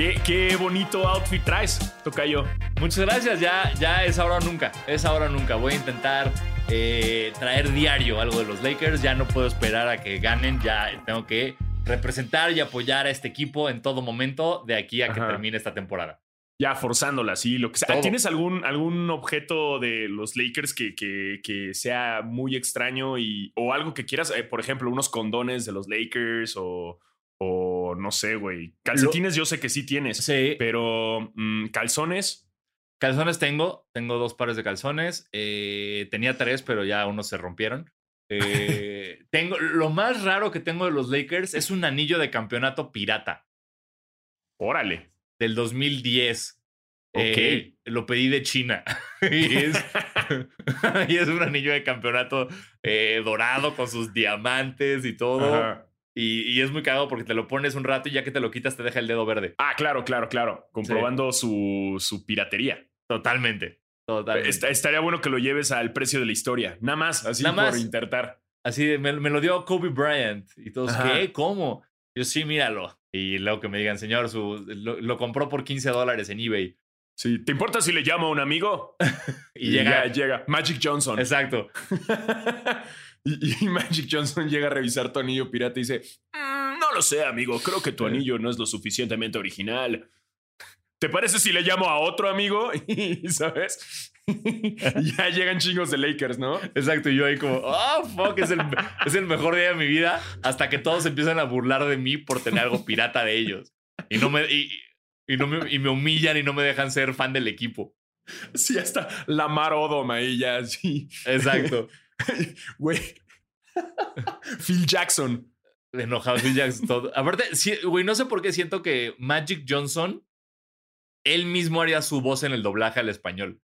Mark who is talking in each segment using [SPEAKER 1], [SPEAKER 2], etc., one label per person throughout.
[SPEAKER 1] Qué, qué bonito outfit traes, Tocayo.
[SPEAKER 2] Muchas gracias, ya, ya es ahora o nunca, es ahora o nunca. Voy a intentar eh, traer diario algo de los Lakers, ya no puedo esperar a que ganen, ya tengo que representar y apoyar a este equipo en todo momento de aquí a que termine esta temporada.
[SPEAKER 1] Ya forzándola, sí, lo que sea.
[SPEAKER 2] Todo.
[SPEAKER 1] ¿Tienes algún, algún objeto de los Lakers que, que, que sea muy extraño y, o algo que quieras? Eh, por ejemplo, unos condones de los Lakers o, o no sé, güey. Calcetines yo sé que sí tienes,
[SPEAKER 2] Sí,
[SPEAKER 1] pero mm, calzones.
[SPEAKER 2] calzones tengo, tengo dos pares de calzones, eh, tenía tres, pero ya unos se rompieron. Eh, tengo, lo más raro que tengo de los Lakers es un anillo de campeonato pirata.
[SPEAKER 1] Órale.
[SPEAKER 2] del 2010.
[SPEAKER 1] Ok.
[SPEAKER 2] Eh, lo pedí de China. y, es, y es un anillo de campeonato eh, dorado con sus diamantes y todo.
[SPEAKER 1] Ajá.
[SPEAKER 2] Y, y es muy cagado porque te lo pones un rato y ya que te lo quitas te deja el dedo verde.
[SPEAKER 1] Ah, claro, claro, claro. Comprobando su, su piratería.
[SPEAKER 2] Totalmente. Totalmente.
[SPEAKER 1] Est- estaría bueno que lo lleves al precio de la historia. Nada más, así
[SPEAKER 2] Nada
[SPEAKER 1] por
[SPEAKER 2] más.
[SPEAKER 1] intentar.
[SPEAKER 2] Así de, me, me lo dio Kobe Bryant. Y todos,
[SPEAKER 1] Ajá.
[SPEAKER 2] ¿qué? ¿Cómo? Yo sí, míralo. Y luego que me digan, señor, su, lo, lo compró por 15 dólares en eBay.
[SPEAKER 1] Sí. ¿Te importa si le llamo a un amigo?
[SPEAKER 2] Y, llega.
[SPEAKER 1] ya llega. Magic Johnson.
[SPEAKER 2] Exacto.
[SPEAKER 1] y, y Magic Johnson llega a revisar tu anillo pirata y dice: "Mm, No lo sé, amigo. Creo que tu anillo no es lo suficientemente original. ¿Te parece si le llamo a otro amigo? Y, ¿Sabes? Ya llegan chingos de Lakers, ¿no?
[SPEAKER 2] Exacto, y yo ahí como, oh, fuck, es el, es el mejor día de mi vida, hasta que todos empiezan a burlar de mí por tener algo pirata de ellos. Y, no me, y, y no me, y me humillan y no me dejan ser fan del equipo.
[SPEAKER 1] Sí, hasta Lamar Odom ahí ya, sí.
[SPEAKER 2] Exacto.
[SPEAKER 1] Güey. Phil Jackson.
[SPEAKER 2] Enojado, Phil Jackson, todo. Aparte, sí, güey, no sé por qué siento que Magic Johnson, él mismo haría su voz en el doblaje al español.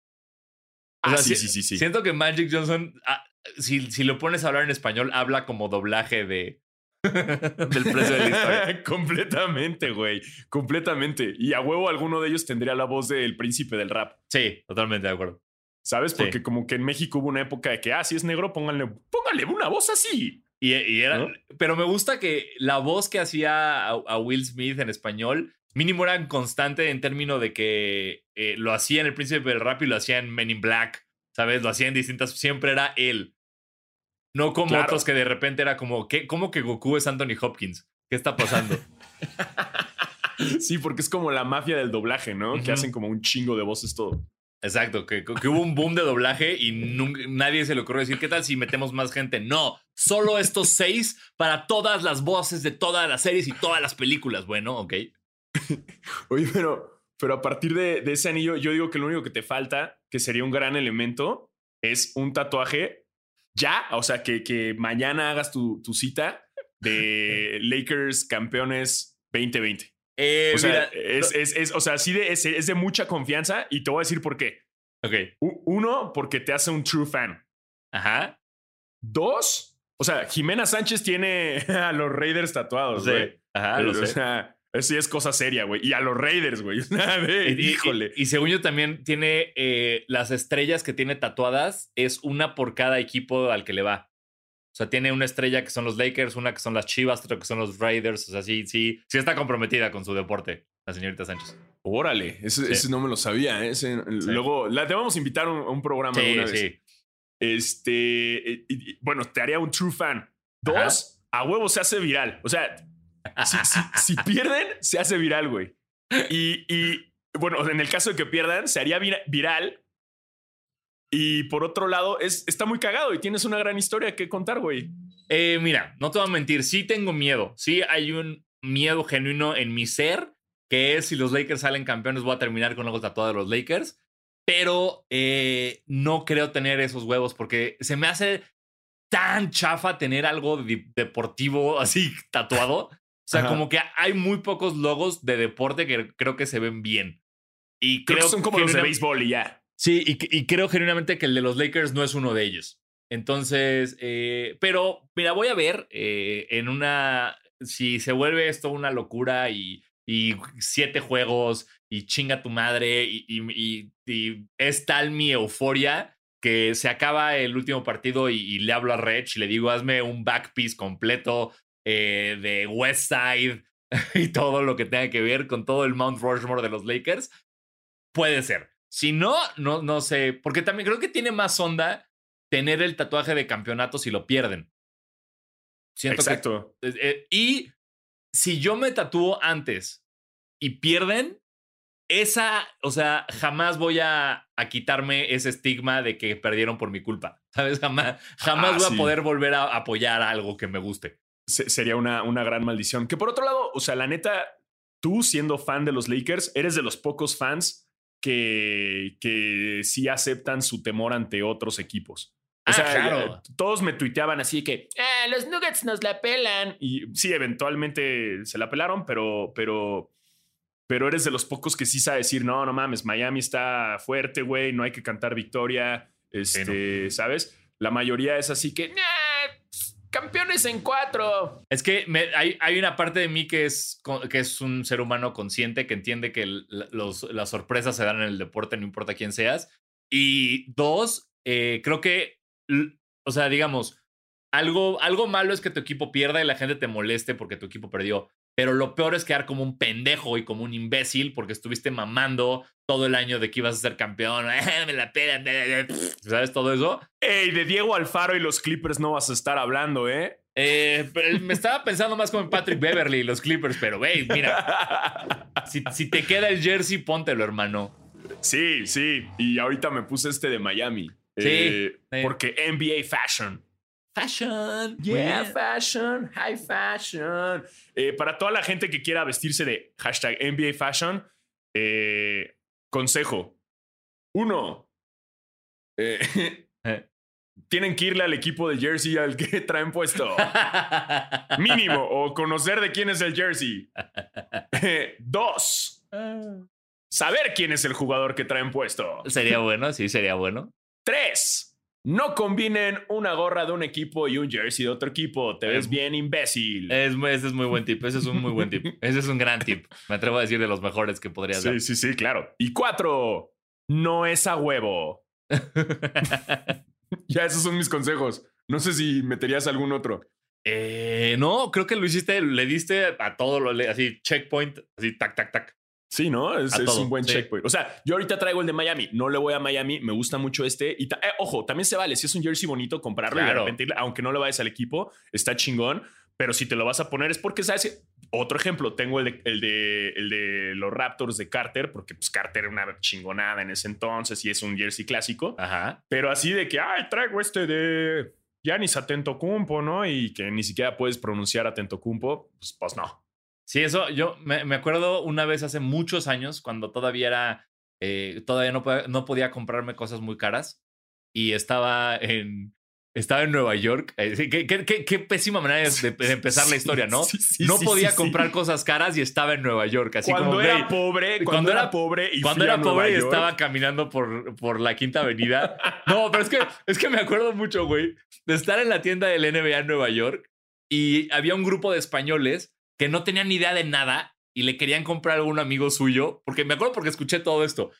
[SPEAKER 2] O
[SPEAKER 1] Ah, sí, sí, sí, sí.
[SPEAKER 2] Siento que Magic Johnson, ah, si, si lo pones a hablar en español, habla como doblaje de del precio de la historia.
[SPEAKER 1] completamente, güey. Completamente. Y a huevo alguno de ellos tendría la voz del príncipe del rap.
[SPEAKER 2] Sí, totalmente de acuerdo.
[SPEAKER 1] ¿Sabes?
[SPEAKER 2] Sí.
[SPEAKER 1] Porque como que en México hubo una época de que, ah, si es negro, pónganle, pónganle una voz así.
[SPEAKER 2] Y, y era,
[SPEAKER 1] ¿No?
[SPEAKER 2] pero me gusta que la voz que hacía a, a Will Smith en español, mínimo era constante en términos de que eh, lo hacía en El Príncipe del Rap y lo hacía en Men in Black, ¿sabes? Lo hacía en distintas, siempre era él. No como
[SPEAKER 1] Claro.
[SPEAKER 2] otros que de repente era como, ¿qué? ¿cómo que Goku es Anthony Hopkins? ¿Qué está pasando?
[SPEAKER 1] Sí, porque es como la mafia del doblaje, ¿no? Que hacen como un chingo de voces todo.
[SPEAKER 2] Exacto, que, que hubo un boom de doblaje y nunca- nadie se le ocurrió decir, ¿qué tal si metemos más gente? No, solo estos seis para todas las voces de todas las series y todas las películas. Bueno, ok.
[SPEAKER 1] Oye, pero, pero a partir de, de ese anillo, yo digo que lo único que te falta, que sería un gran elemento, es un tatuaje ya. O sea, que, que mañana hagas tu, tu cita de Lakers campeones 2020.
[SPEAKER 2] Eh,
[SPEAKER 1] O sea,
[SPEAKER 2] mira,
[SPEAKER 1] es, es, es- o sea, sí de, es, es de mucha confianza y te voy a decir por qué.
[SPEAKER 2] ok.
[SPEAKER 1] U- Uno, porque te hace un true fan.
[SPEAKER 2] Ajá.
[SPEAKER 1] Dos, o sea, Jimena Sánchez tiene a los Raiders tatuados,
[SPEAKER 2] Sí.
[SPEAKER 1] güey.
[SPEAKER 2] Ajá, lo
[SPEAKER 1] o
[SPEAKER 2] sé.
[SPEAKER 1] sea, eso sí es cosa seria, güey. Y a los Raiders, güey.
[SPEAKER 2] Y-
[SPEAKER 1] Híjole.
[SPEAKER 2] Y, y según yo también tiene eh, las estrellas que tiene tatuadas, es una por cada equipo al que le va. O sea, tiene una estrella que son los Lakers, una que son las Chivas, otra que son los Raiders. O sea, sí, sí, sí está comprometida con su deporte, la señorita Sánchez.
[SPEAKER 1] Órale, ese,
[SPEAKER 2] Sí.
[SPEAKER 1] ese no me lo sabía. ¿eh? Ese- Luego, la, te vamos a invitar a un, a un programa
[SPEAKER 2] Sí,
[SPEAKER 1] alguna vez. Este, eh, y- y- bueno, te haría un true fan. Dos, a huevo se hace viral. O sea, si, si- si pierden, se hace viral, güey. Y, y, bueno, en el caso de que pierdan, se haría vira- viral. Y por otro lado, es, está muy cagado y tienes una gran historia que contar, güey.
[SPEAKER 2] Eh, mira, no te voy a mentir, sí tengo miedo. Sí hay un miedo genuino en mi ser, que es si los Lakers salen campeones, voy a terminar con algo tatuado de los Lakers. Pero eh, no creo tener esos huevos porque se me hace tan chafa tener algo de- deportivo así tatuado. O sea,
[SPEAKER 1] Ajá.
[SPEAKER 2] como que hay muy pocos logos de deporte que creo que se ven bien. Y
[SPEAKER 1] Creo,
[SPEAKER 2] creo,
[SPEAKER 1] que son como los de béisbol y ya.
[SPEAKER 2] Sí, y, creo genuinamente que el de los Lakers no es uno de ellos. Entonces, eh, pero mira, voy a ver eh, en una, si se vuelve esto una locura y, siete juegos y chinga tu madre y, y- es tal mi euforia que se acaba el último partido y, le hablo a Rech y le digo, hazme un back piece completo eh, de West Side y todo lo que tenga que ver con todo el Mount Rushmore de los Lakers, puede ser. Si no, no, no sé, porque también creo que tiene más onda tener el tatuaje de campeonato si lo pierden. Siento
[SPEAKER 1] Exacto.
[SPEAKER 2] Que, eh, y si yo me tatúo antes y pierden, esa, o sea, jamás voy a, a, quitarme ese estigma de que perdieron por mi culpa. ¿Sabes? Jamás, jamás ah, voy sí. a poder volver a apoyar algo que me guste.
[SPEAKER 1] Se, sería una, una gran maldición. Que por otro lado, o sea, la neta, tú siendo fan de los Lakers, eres de los pocos fans que, que sí aceptan su temor ante otros equipos. O
[SPEAKER 2] ah,
[SPEAKER 1] sea,
[SPEAKER 2] claro.
[SPEAKER 1] todos me tuiteaban así que eh, los Nuggets nos la pelan. Y sí, eventualmente se la pelaron, pero, pero, pero eres de los pocos que sí sabe decir, no, no mames, Miami está fuerte, güey, no hay que cantar victoria. Este. ¿sabes? La mayoría es así que, campeones en cuatro.
[SPEAKER 2] Es que hay, hay, una parte de mí que es, que es un ser humano consciente que entiende que las sorpresas se dan en el deporte, no importa quién seas. Y dos, eh, creo que o sea, digamos, algo, algo malo es que tu equipo pierda y la gente te moleste porque tu equipo perdió. Pero lo peor es quedar como un pendejo y como un imbécil porque estuviste mamando todo el año de que ibas a ser campeón. me la pelan. ¿Sabes todo eso?
[SPEAKER 1] Ey, de Diego Alfaro y los Clippers no vas a estar hablando, ¿eh?
[SPEAKER 2] eh me estaba pensando más como en Patrick Beverly y los Clippers, pero wey, mira. si, si te queda el jersey, póntelo, hermano.
[SPEAKER 1] Sí, sí. Y ahorita me puse este de Miami.
[SPEAKER 2] Sí,
[SPEAKER 1] eh,
[SPEAKER 2] sí.
[SPEAKER 1] Porque NBA Fashion.
[SPEAKER 2] Fashion.
[SPEAKER 1] Yeah, fashion. High fashion. Eh, para toda la gente que quiera vestirse de hashtag NBA Fashion, eh, consejo. Uno. tienen que irle al equipo de jersey al que traen puesto. Mínimo. O conocer de quién es el jersey. Dos. Saber quién es el jugador que traen puesto.
[SPEAKER 2] Sería bueno, sí, sería bueno.
[SPEAKER 1] Tres, no combinen una gorra de un equipo y un jersey de otro equipo. Te ves bien imbécil.
[SPEAKER 2] Es, ese es muy buen tip. Ese es un muy buen tip. Ese es un gran tip. Me atrevo a decir de los mejores que podría
[SPEAKER 1] ser. Sí, sí, sí, claro. Y cuatro, no es a huevo. ya, esos son mis consejos. No sé si meterías algún otro.
[SPEAKER 2] Eh, no, creo que lo hiciste, le diste a todo lo así, checkpoint, así, tac, tac, tac.
[SPEAKER 1] Sí, ¿no? Es, es un buen
[SPEAKER 2] sí.
[SPEAKER 1] checkpoint. O sea, yo ahorita traigo el de Miami. No le voy a Miami. Me gusta mucho este. Y eh, ojo, también se vale. Si es un jersey bonito, comprarlo
[SPEAKER 2] Claro.
[SPEAKER 1] y de repente, aunque no le vayas al equipo, está chingón. Pero si te lo vas a poner es porque, ¿sabes? Otro ejemplo, tengo el de, el de, el de los Raptors de Carter, porque pues Carter era una chingonada en ese entonces y es un jersey clásico.
[SPEAKER 2] Ajá.
[SPEAKER 1] Pero así de que, ay, traigo este de Giannis Atentocumpo, ¿no? Y que ni siquiera puedes pronunciar Atentocumpo, pues, pues no.
[SPEAKER 2] Sí, eso yo me, me, acuerdo una vez hace muchos años cuando todavía era, eh, todavía no, no, podía comprarme cosas muy caras y estaba en, estaba en Nueva York. Eh, qué, qué, qué, qué, pésima manera de, de empezar la historia, ¿no?
[SPEAKER 1] Sí, sí,
[SPEAKER 2] no
[SPEAKER 1] sí,
[SPEAKER 2] podía comprar cosas caras y estaba en Nueva York. Así
[SPEAKER 1] cuando
[SPEAKER 2] como,
[SPEAKER 1] era pobre, cuando,
[SPEAKER 2] cuando
[SPEAKER 1] era pobre y
[SPEAKER 2] cuando era pobre y estaba caminando por, por la Quinta Avenida. No, pero es que, es que me acuerdo mucho, güey, de estar en la tienda del NBA en Nueva York y había un grupo de españoles que no tenían ni idea de nada y le querían comprar a algún amigo suyo, porque me acuerdo porque escuché todo esto.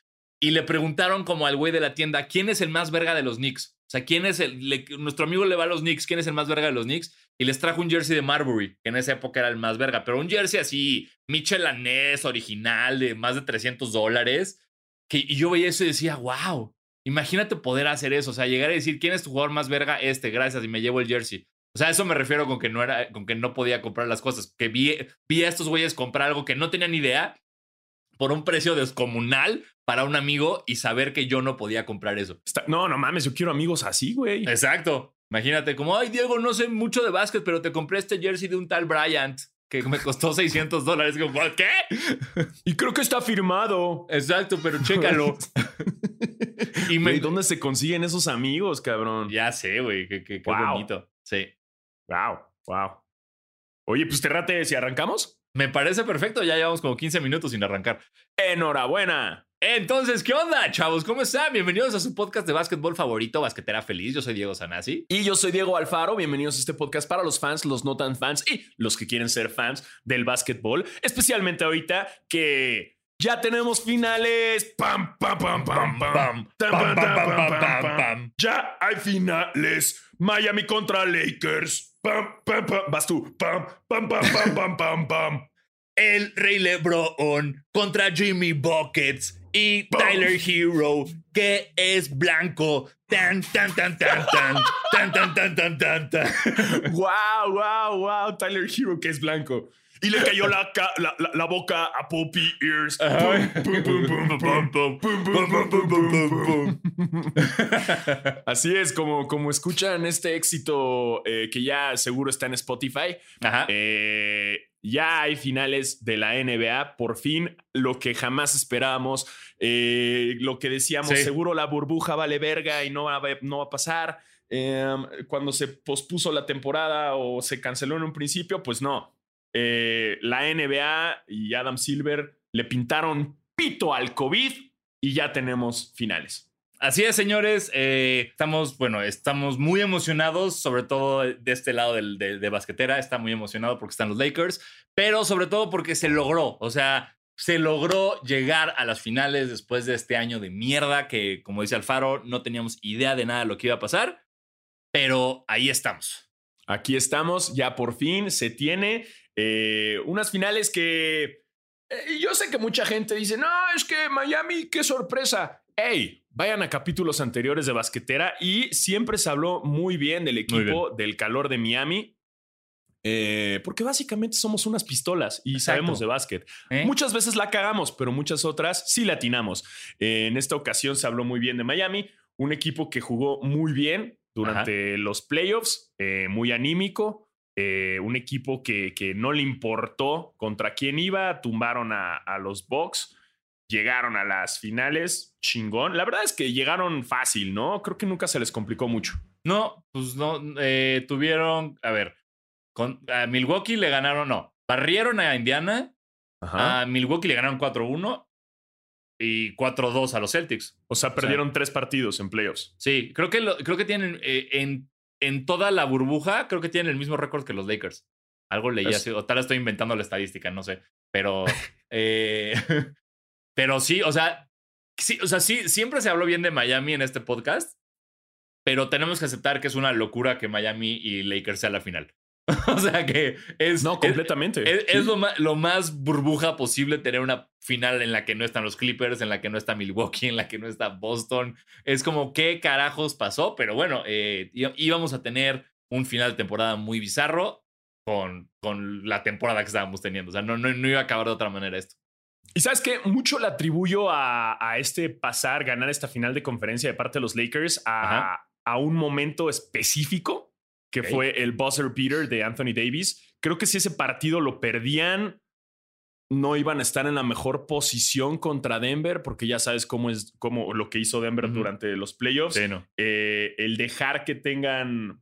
[SPEAKER 2] Y le preguntaron como al güey de la tienda, ¿quién es el más verga de los Knicks? O sea, ¿quién es el... nuestro amigo le va a los Knicks, ¿quién es el más verga de los Knicks? Y les trajo un jersey de Marbury, que en esa época era el más verga, pero un jersey así, Michelanés, original, de más de 300 dólares. Que, y yo veía eso y decía, wow, imagínate poder hacer eso, o sea, llegar a decir, ¿quién es tu jugador más verga? Este, gracias, y me llevo el jersey. O sea, a eso me refiero con que no era, con que no podía comprar las cosas. Que vi, vi a estos güeyes comprar algo que no tenían ni idea por un precio descomunal para un amigo y saber que yo no podía comprar eso.
[SPEAKER 1] Está- no, no mames, yo quiero amigos así, güey.
[SPEAKER 2] Exacto. Imagínate, como, ay, Diego, no sé mucho de básquet, pero te compré este jersey de un tal Bryant que me costó 600 dólares. ¿qué?
[SPEAKER 1] Y creo que está firmado.
[SPEAKER 2] Exacto, pero chécalo. y me.
[SPEAKER 1] ¿Dónde se consiguen esos amigos, cabrón?
[SPEAKER 2] Ya sé, güey, qué, qué, qué
[SPEAKER 1] Wow.
[SPEAKER 2] bonito. Sí.
[SPEAKER 1] Wow, wow. Oye, pues te rate si arrancamos.
[SPEAKER 2] Me parece perfecto, ya llevamos como 15 minutos sin arrancar.
[SPEAKER 1] Enhorabuena.
[SPEAKER 2] Entonces, ¿qué onda, chavos? ¿Cómo están? Bienvenidos a su podcast de básquetbol favorito, Basquetera Feliz. Yo soy Diego Sanasi.
[SPEAKER 1] Y yo soy Diego Alfaro. Bienvenidos a este podcast para los fans, los no tan fans y los que quieren ser fans del básquetbol. Especialmente ahorita que ya tenemos finales. Pam, pam, pam, pam, pam. Tam, pam, pam, pam, pam, pam. Ya hay finales. Miami contra Lakers. Pam, pam, pam. Vas tú. Pam, pam, pam, pam, pam, pam, pam.
[SPEAKER 2] el Rey LeBron contra Jimmy Buckets y Tyler Hero, que es blanco. Tan, tan, tan, tan, tan, tan, tan, tan, tan, tan, tan.
[SPEAKER 1] wow, wow, wow. Tyler Hero, que es blanco. Y le cayó la, la, la, boca a Poppy Ears. Así es, como, como escuchan este éxito eh, que ya seguro está en Spotify. Eh, ya hay finales de la NBA, por fin, lo que jamás esperábamos, eh, lo que decíamos, seguro la burbuja vale verga y no va, no va a pasar. Em, cuando se pospuso la temporada o se canceló en un principio, pues no. Eh, la NBA y Adam Silver le pintaron pito al COVID y ya tenemos finales.
[SPEAKER 2] Así es, señores. Eh, estamos, bueno, estamos muy emocionados, sobre todo de este lado de, de, basquetera. Está muy emocionado porque están los Lakers, pero sobre todo porque se logró. O sea, se logró llegar a las finales después de este año de mierda que, como dice Alfaro, no teníamos idea de nada de lo que iba a pasar, pero ahí estamos.
[SPEAKER 1] Aquí estamos, ya por fin se tiene eh, unas finales que eh, yo sé que mucha gente dice, no, es que Miami, qué sorpresa. Hey, vayan a capítulos anteriores de basquetera y siempre se habló muy bien del equipo, del calor de Miami. Eh, porque básicamente somos unas pistolas y sabemos de básquet. Muchas veces la cagamos, pero muchas otras sí la atinamos. en esta ocasión se habló muy bien de Miami, un equipo que jugó muy bien durante los playoffs, muy anímico, eh, un equipo que, que, no le importó contra quién iba, tumbaron a, a, los Bucks, llegaron a las finales, chingón. La verdad es que llegaron fácil, ¿no? Creo que nunca se les complicó mucho.
[SPEAKER 2] No, pues no, eh, tuvieron, a ver, con, a Milwaukee le ganaron, no, barrieron a Indiana, a Milwaukee le ganaron 4-1 y 4-2 a los Celtics.
[SPEAKER 1] O sea, perdieron tres partidos en playoffs.
[SPEAKER 2] Sí, creo que, creo que tienen eh, en en toda la burbuja, creo que tienen el mismo récord que los Lakers. Algo leí así, o tal estoy inventando la estadística, no sé. Pero, eh, pero sí, o sea, sí, o sea, sí, siempre se habló bien de Miami en este podcast, pero tenemos que aceptar que es una locura que Miami y Lakers sea la final. o sea que es.
[SPEAKER 1] No, completamente.
[SPEAKER 2] Es, lo, más, lo, más, burbuja posible tener una final en la que no están los Clippers, en la que no está Milwaukee, en la que no está Boston. Es como, ¿qué carajos pasó? Pero bueno, eh, íbamos a tener un final de temporada muy bizarro con, con la temporada que estábamos teniendo. O sea, no, no, no iba a acabar de otra manera esto.
[SPEAKER 1] Y sabes que mucho le atribuyo a, a, este pasar, ganar esta final de conferencia de parte de los Lakers a, a un momento específico que fue el buzzer beater de Anthony Davis. Creo que si ese partido lo perdían, no iban a estar en la mejor posición contra Denver, porque ya sabes cómo es cómo lo que hizo Denver durante los playoffs. Eh, el dejar que tengan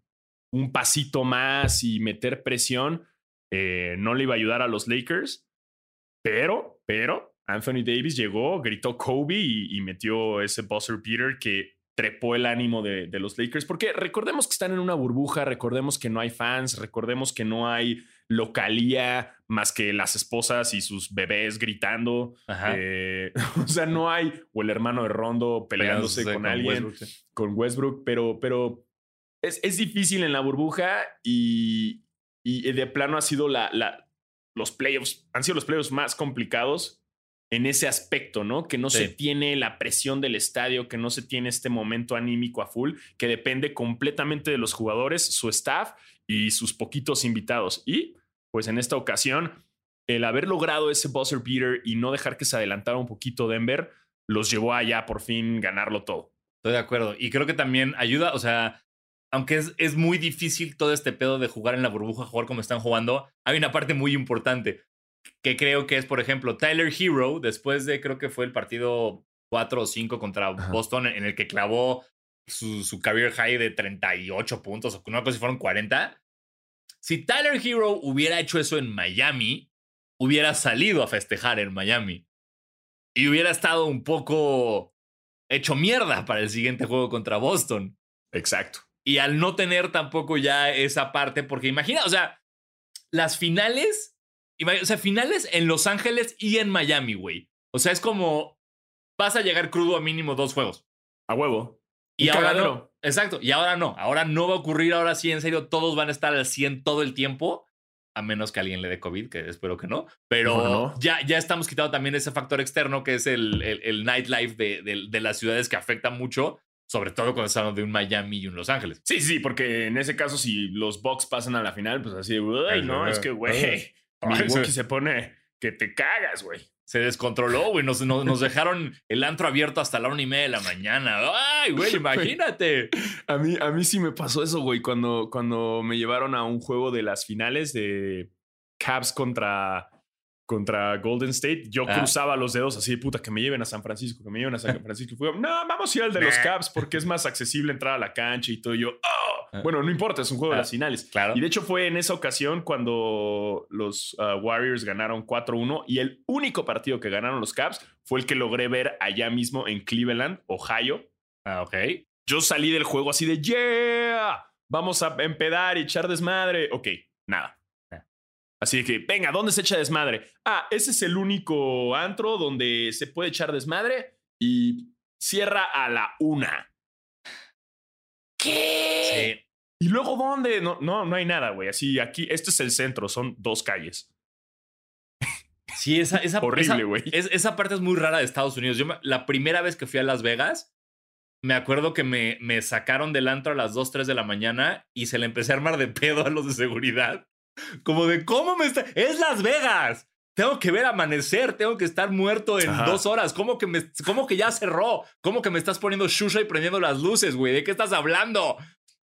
[SPEAKER 1] un pasito más y meter presión eh, no le iba a ayudar a los Lakers. Pero, pero Anthony Davis llegó, gritó Kobe y, y metió ese buzzer beater que trepó el ánimo de, los Lakers, porque recordemos que están en una burbuja, recordemos que no hay fans, recordemos que no hay localía más que las esposas y sus bebés gritando. Eh, o sea, no hay, o el hermano de Rondo peleándose con, alguien, con Westbrook, pero, pero es, es, difícil en la burbuja y, y de plano ha sido la, la, los playoffs, han sido los playoffs más complicados en ese aspecto, ¿no? Que no se tiene la presión del estadio, que no se tiene este momento anímico a full, que depende completamente de los jugadores, su staff y sus poquitos invitados. Y pues en esta ocasión, el haber logrado ese buzzer beater y no dejar que se adelantara un poquito Denver, los llevó allá por fin ganarlo todo.
[SPEAKER 2] Estoy de acuerdo. Y creo que también ayuda, o sea, aunque es, es muy difícil todo este pedo de jugar en la burbuja, jugar como están jugando, hay una parte muy importante que creo que es, por ejemplo, Tyler Hero, después de creo que fue el partido 4 o 5 contra Boston, en el que clavó su, su career high de 38 puntos, o no sé si fueron 40. Si Tyler Hero hubiera hecho eso en Miami, hubiera salido a festejar en Miami y hubiera estado un poco hecho mierda para el siguiente juego contra Boston.
[SPEAKER 1] Exacto.
[SPEAKER 2] Y al no tener tampoco ya esa parte, porque imagina, o sea, las finales o sea, finales en Los Ángeles y en Miami, güey. O sea, es como vas a llegar crudo a mínimo dos juegos.
[SPEAKER 1] A huevo.
[SPEAKER 2] Y, ahora no. Exacto. Y ahora no. Ahora no va a ocurrir. Ahora sí, en serio, todos van a estar al 100 todo el tiempo. a menos que alguien le dé COVID, que espero que no. Pero
[SPEAKER 1] No, no.
[SPEAKER 2] Ya, ya estamos quitando también ese factor externo que es el, el, el nightlife de, de- de las ciudades que afecta mucho, sobre todo cuando estamos de un Miami y un Los Ángeles.
[SPEAKER 1] Sí, sí, porque en ese caso, si los Bucks pasan a la final, pues así, güey, no, es que, güey, Milwaukee se pone que te cagas, güey.
[SPEAKER 2] Se descontroló, güey. Nos, nos, nos dejaron el antro abierto hasta la una y media de la mañana. ¡Ay, güey! Imagínate.
[SPEAKER 1] A mí, a mí sí me pasó eso, güey, cuando, cuando me llevaron a un juego de las finales de Cavs contra, contra Golden State. Yo
[SPEAKER 2] Ah.
[SPEAKER 1] cruzaba los dedos así, puta, que me lleven a San Francisco, que me lleven a San Francisco. Fue, no, vamos a ir al de los. Cavs porque es más accesible entrar a la cancha y todo. Y yo, oh,
[SPEAKER 2] Ah.
[SPEAKER 1] bueno, no importa, es un juego de
[SPEAKER 2] Ah.
[SPEAKER 1] las finales.
[SPEAKER 2] Claro.
[SPEAKER 1] Y de hecho fue en esa ocasión cuando los uh, Warriors ganaron 4-1 y el único partido que ganaron los Cavs fue el que logré ver allá mismo en Cleveland, Ohio.
[SPEAKER 2] Ah, ok.
[SPEAKER 1] Yo salí del juego así de yeah, vamos a empedar y echar desmadre. Ok, nada. Así que, venga, ¿dónde se echa desmadre? Ah, ese es el único antro donde se puede echar desmadre y cierra a la una. ¿Qué?
[SPEAKER 2] Sí.
[SPEAKER 1] ¿Y luego dónde? No, no, no hay nada, güey. Así, aquí, este es el centro, son dos calles.
[SPEAKER 2] Sí, esa, esa,
[SPEAKER 1] Horrible, güey.
[SPEAKER 2] es- esa parte es muy rara de Estados Unidos. Yo me- la primera vez que fui a Las Vegas, me acuerdo que me, me sacaron del antro a las 2, 3 de la mañana y se le empecé a armar de pedo a los de seguridad. Como de, ¿cómo me está? ¡Es Las Vegas! Tengo que ver amanecer, tengo que estar muerto en
[SPEAKER 1] Ajá.
[SPEAKER 2] dos horas. ¿Cómo que, me, ¿Cómo que ya cerró? ¿Cómo que me estás poniendo shusha y prendiendo las luces, güey? ¿De qué estás hablando?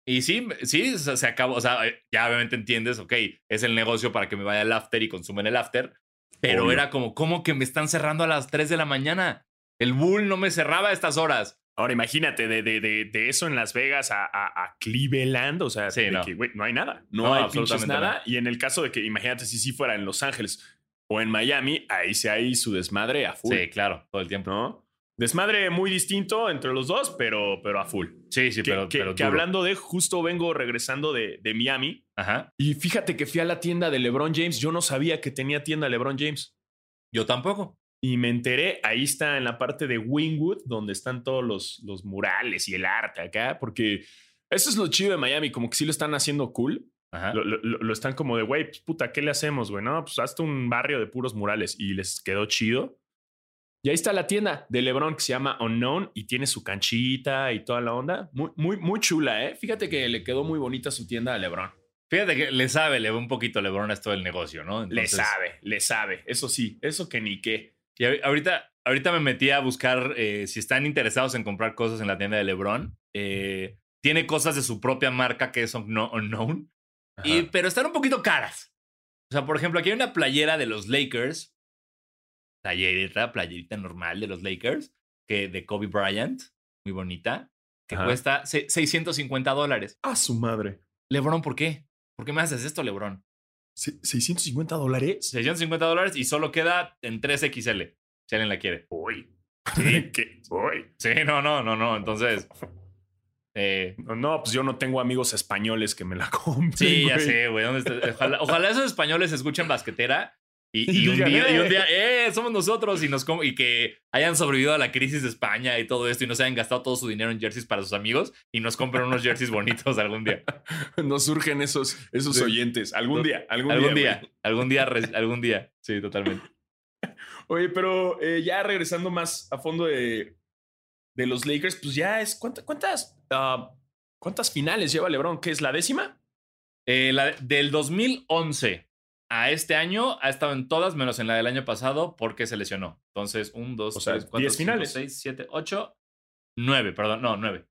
[SPEAKER 2] Y sí, sí, se, acabó. O sea, eh, ya obviamente entiendes, ok, es el negocio para que me vaya al after y consumen el after. Pero
[SPEAKER 1] Obvio.
[SPEAKER 2] era como, ¿cómo que me están cerrando a las 3 de la mañana? El Bull no me cerraba a estas horas.
[SPEAKER 1] Ahora imagínate, de, de, de, de eso en Las Vegas a, a, a Cleveland, o sea,
[SPEAKER 2] Sí, no.
[SPEAKER 1] que, no hay nada. No,
[SPEAKER 2] No,
[SPEAKER 1] hay pinches
[SPEAKER 2] absolutamente
[SPEAKER 1] nada.
[SPEAKER 2] nada.
[SPEAKER 1] Y en el caso de que, imagínate si sí fuera en Los Ángeles o en Miami, ahí se hay su desmadre a full.
[SPEAKER 2] Sí, claro, todo el tiempo.
[SPEAKER 1] ¿No? Desmadre muy distinto entre los dos, pero, pero a full.
[SPEAKER 2] Sí, sí,
[SPEAKER 1] que,
[SPEAKER 2] pero,
[SPEAKER 1] que-
[SPEAKER 2] pero
[SPEAKER 1] que hablando de, justo vengo regresando de, de Miami.
[SPEAKER 2] Ajá.
[SPEAKER 1] Y fíjate que fui a la tienda de LeBron James. Yo no sabía que tenía tienda LeBron James.
[SPEAKER 2] Yo tampoco.
[SPEAKER 1] Y me enteré, ahí está en la parte de Wingwood, donde están todos los, los murales y el arte acá, porque eso es lo chido de Miami, como que sí lo están haciendo cool.
[SPEAKER 2] Ajá.
[SPEAKER 1] Lo, lo- lo- están como de, güey, pues puta, ¿qué le hacemos, güey? No, pues hasta un barrio de puros murales y les quedó chido. Y ahí está la tienda de LeBron que se llama Unknown y tiene su canchita y toda la onda. Muy, muy, muy chula, ¿eh? Fíjate que le quedó muy bonita su tienda a LeBron.
[SPEAKER 2] Fíjate que le sabe, le ve un poquito LeBron a esto del negocio, ¿no?
[SPEAKER 1] le sabe, le sabe. Eso sí, eso que ni qué.
[SPEAKER 2] Y ahori- ahorita, ahorita me metí a buscar eh, si están interesados en comprar cosas en la tienda de LeBron. Eh, tiene cosas de su propia marca que son no, unknown, y, pero están un poquito caras. O sea, por ejemplo, aquí hay una playera de los Lakers. Playerita, playerita normal de los Lakers, que de Kobe Bryant, muy bonita, que
[SPEAKER 1] Ajá.
[SPEAKER 2] cuesta se- 650 dólares.
[SPEAKER 1] A su madre.
[SPEAKER 2] LeBron, ¿por qué? ¿Por qué me haces esto, LeBron?
[SPEAKER 1] Se- ¿650 dólares?
[SPEAKER 2] 650 dólares y solo queda en 3XL, si alguien la quiere.
[SPEAKER 1] Uy.
[SPEAKER 2] Sí.
[SPEAKER 1] ¿Qué? Uy.
[SPEAKER 2] Sí, no, no, no, no. Entonces, eh,
[SPEAKER 1] No, no, pues yo no tengo amigos españoles que me la compren.
[SPEAKER 2] sí, ya
[SPEAKER 1] güey.
[SPEAKER 2] sé, güey. Ojalá, ojalá esos españoles escuchen basquetera y, un día, y un
[SPEAKER 1] "Eh".
[SPEAKER 2] día, eh, somos nosotros y, nos y que hayan sobrevivido a la crisis de España y todo esto y no se hayan gastado todo su dinero en jerseys para sus amigos y nos compren unos jerseys bonitos algún día.
[SPEAKER 1] Nos surgen esos, esos
[SPEAKER 2] Sí.
[SPEAKER 1] oyentes. Algún
[SPEAKER 2] No,
[SPEAKER 1] día, algún,
[SPEAKER 2] algún
[SPEAKER 1] día.
[SPEAKER 2] día, algún día, algún día. Sí, totalmente.
[SPEAKER 1] Oye, pero eh, ya regresando más a fondo de, de los Lakers, pues ya es. ¿Cuántas, cuántas, ah, cuántas finales lleva LeBron? ¿Qué es la décima?
[SPEAKER 2] Eh, la, del 2011 a este año ha estado en todas, menos en la del año pasado, porque se lesionó. Entonces, 1, 2,
[SPEAKER 1] O sea,
[SPEAKER 2] 3, 4,
[SPEAKER 1] 10
[SPEAKER 2] 5,
[SPEAKER 1] finales.
[SPEAKER 2] 6, 7, 8, 9, perdón, no, 9.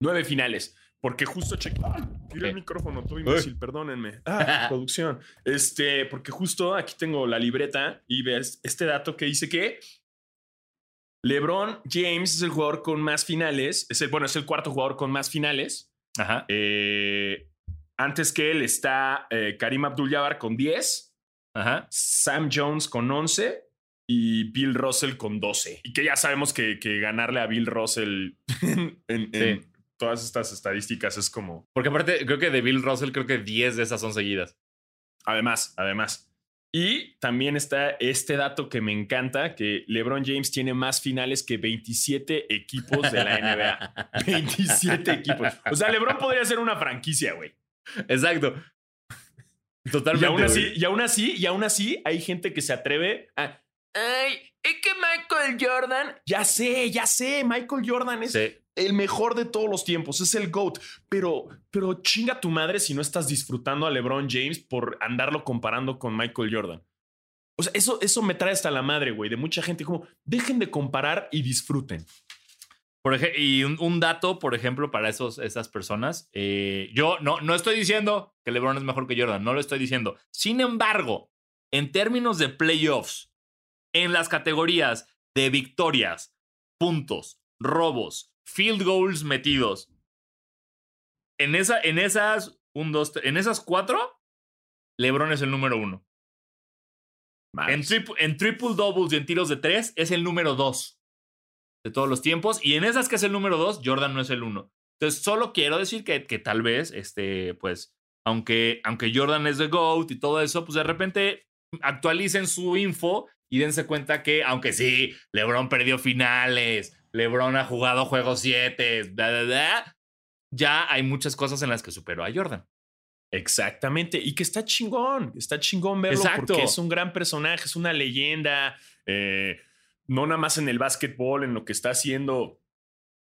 [SPEAKER 1] Nueve finales. Porque justo chequé. ¡Ay! Tiré el micrófono, todo imbécil, perdónenme. Ah, producción. Este, porque justo aquí tengo la libreta y ves este dato que dice que LeBron James es el jugador con más finales. Es el, bueno, es el cuarto jugador con más finales.
[SPEAKER 2] Ajá.
[SPEAKER 1] Eh, antes que él está eh, Karim Abdul-Jabbar con 10,
[SPEAKER 2] Ajá.
[SPEAKER 1] Sam Jones con 11 y Bill Russell con 12. Y que ya sabemos que, que ganarle a Bill Russell en, en
[SPEAKER 2] Sí.
[SPEAKER 1] todas estas estadísticas es como...
[SPEAKER 2] Porque aparte, creo que de Bill Russell, creo que 10 de esas son seguidas.
[SPEAKER 1] Además, además. Y también está este dato que me encanta, que LeBron James tiene más finales que 27 equipos de la NBA. 27 equipos. O sea, LeBron podría ser una franquicia, güey.
[SPEAKER 2] Exacto. Totalmente.
[SPEAKER 1] Y aún así, y aún así, y aún así, hay gente que se atreve a. Ay, es que Michael Jordan. Ya sé, ya sé. Michael Jordan es
[SPEAKER 2] Sí.
[SPEAKER 1] el mejor de todos los tiempos. Es el GOAT. Pero, pero chinga tu madre si no estás disfrutando a LeBron James por andarlo comparando con Michael Jordan. O sea, eso, eso me trae hasta la madre, güey, de mucha gente. Como, dejen de comparar y disfruten.
[SPEAKER 2] Por y un, un dato, por ejemplo, para esos, esas personas. eh, yo no, no estoy diciendo que LeBron es mejor que Jordan, no lo estoy diciendo. Sin embargo, en términos de playoffs, en las categorías de victorias, puntos, robos, field goals metidos, en, esa, en esas, un, dos, tres- en esas cuatro, LeBron es el número uno. En,
[SPEAKER 1] Mames.
[SPEAKER 2] trip- en triple doubles y en tiros de tres es el número dos de todos los tiempos. Y en esas que es el número dos, Jordan no es el uno. Entonces, solo quiero decir que, que tal vez, este, pues, aunque, aunque Jordan es the GOAT y todo eso, pues de repente actualicen su info y dense cuenta que, aunque sí, LeBron perdió finales, LeBron ha jugado juegos 7, bla, bla, bla, ya hay muchas cosas en las que superó a Jordan.
[SPEAKER 1] Exactamente. Y que está chingón. Está chingón verlo
[SPEAKER 2] Exacto.
[SPEAKER 1] porque es un gran personaje, es una leyenda. eh, no nada más en el básquetbol, en lo que está haciendo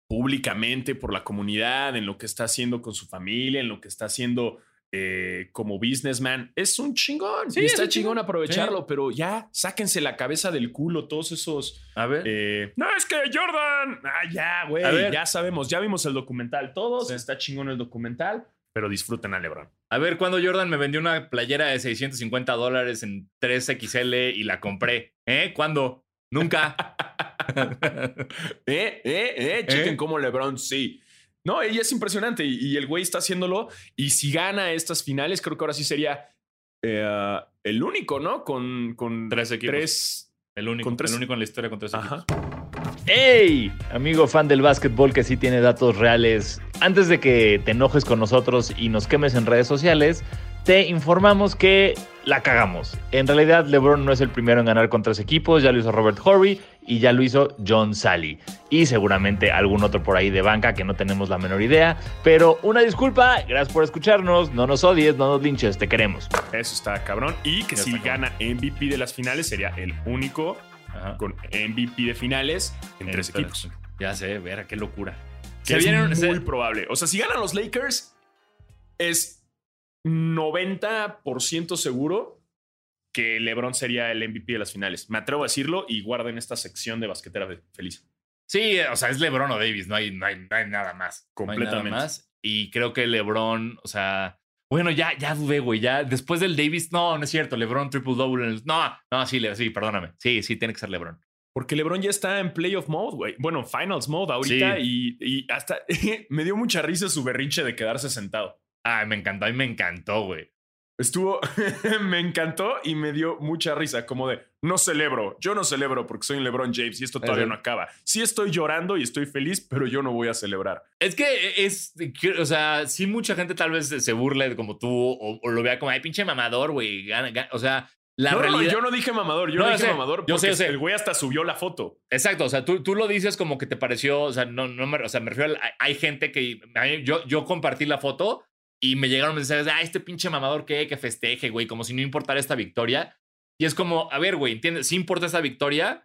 [SPEAKER 1] públicamente por la comunidad, en lo que está haciendo con su familia, en lo que está haciendo eh, como businessman. Es un chingón.
[SPEAKER 2] Sí,
[SPEAKER 1] y
[SPEAKER 2] es
[SPEAKER 1] está
[SPEAKER 2] un
[SPEAKER 1] chingón
[SPEAKER 2] chingón.
[SPEAKER 1] aprovecharlo, pero ya sáquense la cabeza del culo todos esos.
[SPEAKER 2] A ver.
[SPEAKER 1] eh, no, es que Jordan. Ah, ya, güey. Ya sabemos, ya vimos el documental todos.
[SPEAKER 2] Sí.
[SPEAKER 1] Está chingón el documental, pero disfruten a LeBron.
[SPEAKER 2] A ver, cuando Jordan me vendió una playera de 650 dólares en 3XL y la compré. ¿Eh? ¿Cuándo? Nunca.
[SPEAKER 1] Eh, eh, eh, chequen
[SPEAKER 2] ¿Eh?
[SPEAKER 1] cómo LeBron sí. No, ella es impresionante y, y el güey está haciéndolo. Y si gana estas finales, creo que ahora sí sería eh, el único, ¿no? Con, con
[SPEAKER 2] Tres equipos.
[SPEAKER 1] tres-
[SPEAKER 2] El único,
[SPEAKER 1] Con tres-
[SPEAKER 2] el único en la historia con tres
[SPEAKER 1] Ajá.
[SPEAKER 2] equipos. ¡Hey! Amigo fan del básquetbol que sí tiene datos reales. Antes de que te enojes con nosotros y nos quemes en redes sociales, te informamos que la cagamos. En realidad, LeBron no es el primero en ganar con tres equipos. Ya lo hizo Robert Horry y ya lo hizo John Sally. Y seguramente algún otro por ahí de banca que no tenemos la menor idea. Pero una disculpa, gracias por escucharnos. No nos odies, no nos linches, te queremos.
[SPEAKER 1] Eso está cabrón. Y que si
[SPEAKER 2] cabrón.
[SPEAKER 1] gana MVP de las finales, sería el único
[SPEAKER 2] Ajá.
[SPEAKER 1] con MVP de finales en, tres equipos.
[SPEAKER 2] Ya sé, ver, qué locura.
[SPEAKER 1] Que
[SPEAKER 2] Se
[SPEAKER 1] es
[SPEAKER 2] vienen-
[SPEAKER 1] muy
[SPEAKER 2] se-
[SPEAKER 1] probable. O sea, si ganan los Lakers, es 90% seguro que LeBron sería el MVP de las finales. Me atrevo a decirlo y guarden esta sección de basquetera feliz.
[SPEAKER 2] Sí, o sea, es LeBron o Davis, no hay, no hay, no hay nada más. No hay nada
[SPEAKER 1] Completamente.
[SPEAKER 2] más. Y creo que LeBron, o sea, bueno, ya, ya dudé, güey. Ya después del Davis, no, no es cierto. LeBron triple double. No, no, sí, sí, perdóname. Sí, sí, tiene que ser LeBron.
[SPEAKER 1] Porque LeBron ya está en playoff mode, güey. Bueno, finals mode ahorita y, y hasta me dio mucha risa su berrinche de quedarse sentado.
[SPEAKER 2] Ay, me encantó, a mí me encantó, güey.
[SPEAKER 1] Estuvo, me encantó y me dio mucha risa, como de, no celebro, yo no celebro porque soy un LeBron James y esto todavía no acaba. Sí estoy llorando y estoy feliz, pero yo no voy a celebrar.
[SPEAKER 2] Es que es, o sea, sí mucha gente tal vez se burle como tú o, o lo vea como, ay, pinche mamador, güey. gana- gana". O sea, la
[SPEAKER 1] no, no,
[SPEAKER 2] realidad...
[SPEAKER 1] yo no dije mamador, yo
[SPEAKER 2] No,
[SPEAKER 1] no, dije
[SPEAKER 2] sé,
[SPEAKER 1] mamador
[SPEAKER 2] yo sé,
[SPEAKER 1] porque
[SPEAKER 2] yo sé.
[SPEAKER 1] el güey hasta subió la foto.
[SPEAKER 2] Exacto, o sea, tú, tú lo dices como que te pareció, o sea, no, no me, o sea, me refiero a, hay, gente que, yo, yo compartí la foto y me llegaron mensajes de, ah, este pinche mamador que, que festeje, güey, como si no importara esta victoria. Y es como, a ver, güey, ¿entiendes? Sí importa esta victoria,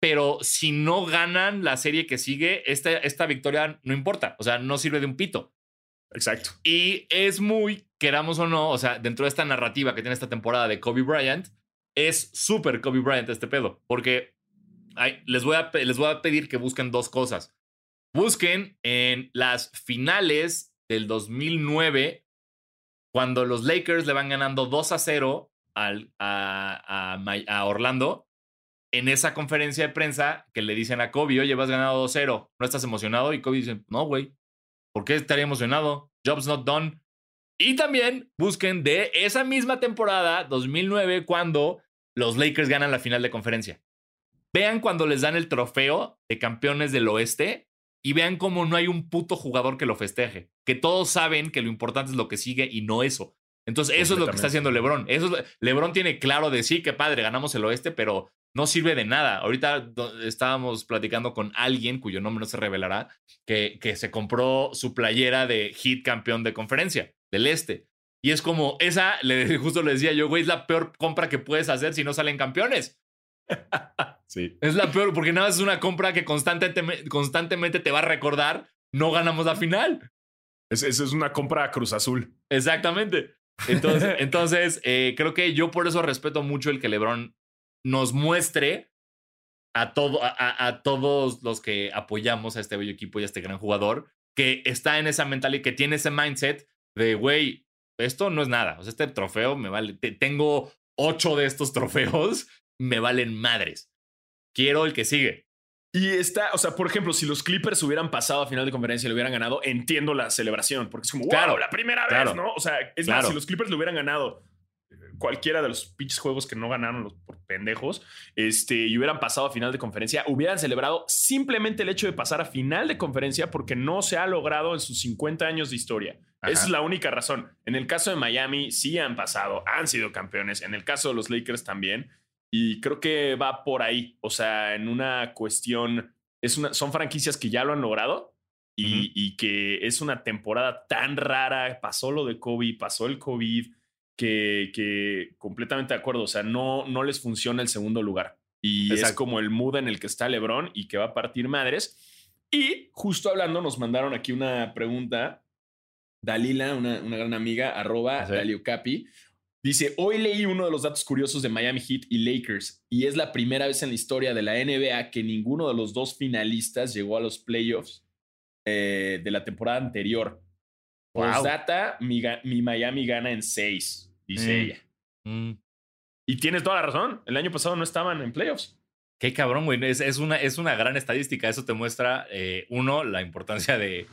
[SPEAKER 2] pero si no ganan la serie que sigue, esta, esta victoria no importa, o sea, no sirve de un pito.
[SPEAKER 1] Exacto.
[SPEAKER 2] Y es muy, queramos o no, o sea, dentro de esta narrativa que tiene esta temporada de Kobe Bryant, es súper Kobe Bryant este pedo. Porque ay, les, voy a, les voy a pedir que busquen dos cosas. Busquen en las finales del 2009, cuando los Lakers le van ganando 2 a 0 al, a, a Orlando. En esa conferencia de prensa que le dicen a Kobe, oye, vas ganado 2-0, ¿no estás emocionado? Y Kobe dice, no, güey, ¿Por qué estaría emocionado? Job's not done. Y también busquen de esa misma temporada, 2009, cuando los Lakers ganan la final de conferencia. Vean cuando les dan el trofeo de campeones del oeste y vean cómo no hay un puto jugador que lo festeje. Que todos saben que lo importante es lo que sigue y no eso. Entonces, eso es lo que está haciendo LeBron. Eso es lo- LeBron tiene claro de sí, que padre, ganamos el oeste, pero no sirve de nada. Ahorita estábamos platicando con alguien cuyo nombre no se revelará, que, que se compró su playera de hit campeón de conferencia del este. Y es como, esa, le, justo le decía yo, güey, es la peor compra que puedes hacer si no salen campeones.
[SPEAKER 1] sí.
[SPEAKER 2] Es la peor, porque nada más es una compra que constantemente, constantemente te va a recordar, no ganamos la final.
[SPEAKER 1] Esa es, es, una compra a Cruz Azul.
[SPEAKER 2] Exactamente. Entonces, entonces eh, creo que yo por eso respeto mucho el que LeBron nos muestre a, todo, a, a, todos los que apoyamos a este bello equipo y a este gran jugador, que está en esa mentalidad, que tiene ese mindset de, güey, esto no es nada. O sea, este trofeo me vale. tengo ocho de estos trofeos, me valen madres. Quiero el que sigue.
[SPEAKER 1] Y está, o sea, por ejemplo, si los Clippers hubieran pasado a final de conferencia y lo hubieran ganado, entiendo la celebración, porque es como, wow, la primera vez, ¿no? O sea, es más, si los Clippers lo hubieran ganado cualquiera de los pinches juegos que no ganaron los por pendejos, este, y hubieran pasado a final de conferencia, hubieran celebrado simplemente el hecho de pasar a final de conferencia porque no se ha logrado en sus 50 años de historia. Esa es la única razón. En el caso de Miami, sí han pasado, han sido campeones. En el caso de los Lakers también. Y creo que va por ahí. O sea, en una cuestión, es una, son franquicias que ya lo han logrado y, y que es una temporada tan rara. Pasó lo de Kobe, pasó el COVID que, completamente de acuerdo, o sea, no, no les funciona el segundo lugar. Y es como el mood en el que está Lebron y que va a partir madres. Y justo hablando, nos mandaron aquí una pregunta. Dalila, una, una gran amiga, arroba Dalio Capi, dice, hoy leí uno de los datos curiosos de Miami Heat y Lakers y es la primera vez en la historia de la NBA que ninguno de los dos finalistas llegó a los playoffs eh, de la temporada anterior. Wow. data, mi, mi Miami gana en seis dice mm. ella. Mm. Y tienes toda la razón. El año pasado no estaban en playoffs.
[SPEAKER 2] Qué cabrón, güey. Es, una, es una gran estadística. Eso te muestra, eh, uno, la importancia de,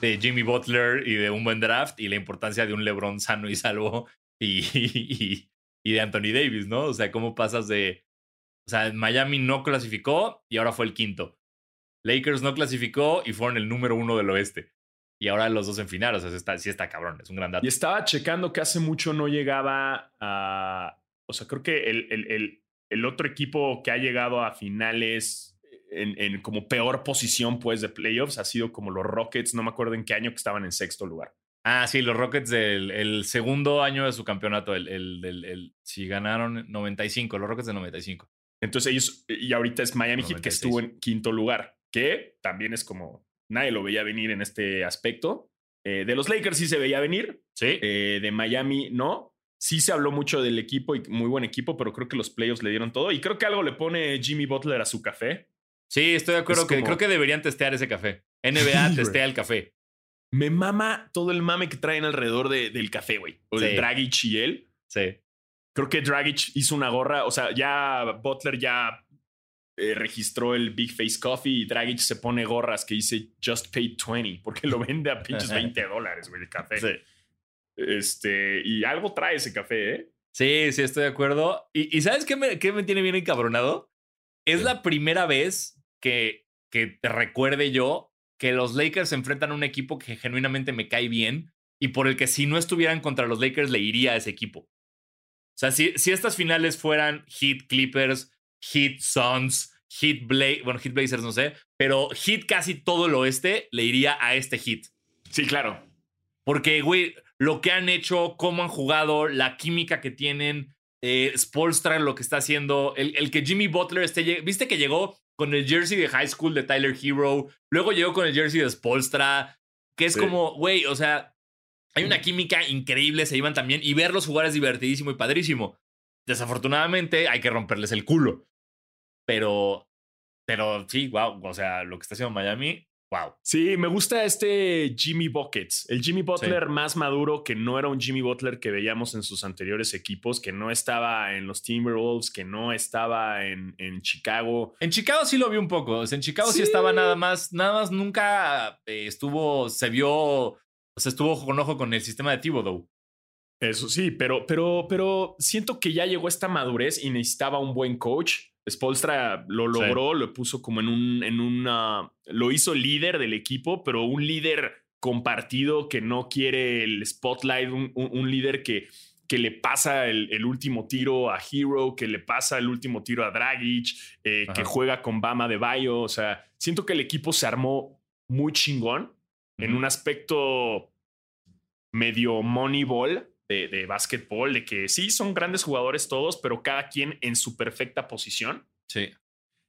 [SPEAKER 2] de, Jimmy Butler y de un buen draft y la importancia de un LeBron sano y salvo y, y, y de Anthony Davis, ¿no? O sea, cómo pasas de. O sea, Miami no clasificó y ahora fue el quinto. Lakers no clasificó y fueron el número uno del oeste y ahora los dos en final. O sea, está, sí está cabrón, es un gran dato.
[SPEAKER 1] Y estaba checando que hace mucho no llegaba a. O sea, creo que el, el, el, otro equipo que ha llegado a finales en, en, como peor posición, pues, de playoffs ha sido como los Rockets. No me acuerdo en qué año que estaban en sexto lugar.
[SPEAKER 2] Ah, sí, los Rockets del el segundo año de su campeonato. El, el, el, si ganaron 95, los Rockets de 95.
[SPEAKER 1] Entonces ellos, y ahorita es Miami Heat que estuvo en quinto lugar, que también es como nadie lo veía venir en este aspecto. Eh, de los Lakers sí se veía venir.
[SPEAKER 2] Sí.
[SPEAKER 1] Eh, de Miami no. Sí se habló mucho del equipo y muy buen equipo, pero creo que los playoffs le dieron todo. Y creo que algo le pone Jimmy Butler a su café.
[SPEAKER 2] Sí, estoy de acuerdo que creo que deberían testear ese café. NBA testea el café.
[SPEAKER 1] Me mama todo el mame que traen alrededor del café, güey. O de Dragic y él.
[SPEAKER 2] Sí.
[SPEAKER 1] Creo que Dragic hizo una gorra. O sea, ya Butler ya eh, registró el Big Face Coffee y Dragic se pone gorras que dice Just Paid 20 porque lo vende a pinches 20 dólares, güey, el café. Sí. Este, y algo trae ese café, ¿eh?
[SPEAKER 2] Sí, sí, estoy de acuerdo. ¿Y, sabes qué me, qué me, tiene bien encabronado? Es la primera vez que, que te recuerde yo que los Lakers se enfrentan a un equipo que genuinamente me cae bien y por el que si no estuvieran contra los Lakers le iría a ese equipo. O sea, si, si estas finales fueran Heat Clippers, Hit Suns, Hit Blaze, bueno, Hit Blazers no sé, pero Hit casi todo el oeste le iría a este Hit.
[SPEAKER 1] Sí, claro.
[SPEAKER 2] Porque, güey, lo que han hecho, cómo han jugado, la química que tienen, eh, Spolstra, lo que está haciendo, el, el, que Jimmy Butler esté, viste que llegó con el jersey de high school de Tyler Hero, luego llegó con el jersey de Spolstra, que es como, güey, o sea, hay una química increíble, se iban también, y verlos jugar es divertidísimo y padrísimo. Desafortunadamente hay que romperles el culo. Pero, pero sí, wow. O sea, lo que está haciendo Miami, wow.
[SPEAKER 1] Sí, me gusta este Jimmy Buckets. El Jimmy Butler más maduro, que no era un Jimmy Butler que veíamos en sus anteriores equipos, que no estaba en los Timberwolves, que no estaba en, en Chicago.
[SPEAKER 2] En Chicago sí lo vi un poco. O sea, en Chicago sí, estaba nada más, nada más nunca eh, estuvo, se vio, o sea, estuvo con ojo con el sistema de Thibodeau.
[SPEAKER 1] Eso sí, pero, pero, pero siento que ya llegó esta madurez y necesitaba un buen coach Spolstra lo logró, lo puso como en un, en una, lo hizo líder del equipo, pero un líder compartido que no quiere el spotlight, un, líder que, que le pasa el, último tiro a Hero, que le pasa el último tiro a Dragic, eh, que juega con Bama de Bayo. O sea, siento que el equipo se armó muy chingón en un aspecto medio moneyball de, de básquetbol, de que sí, son grandes jugadores todos, pero cada quien en su perfecta posición.
[SPEAKER 2] Sí.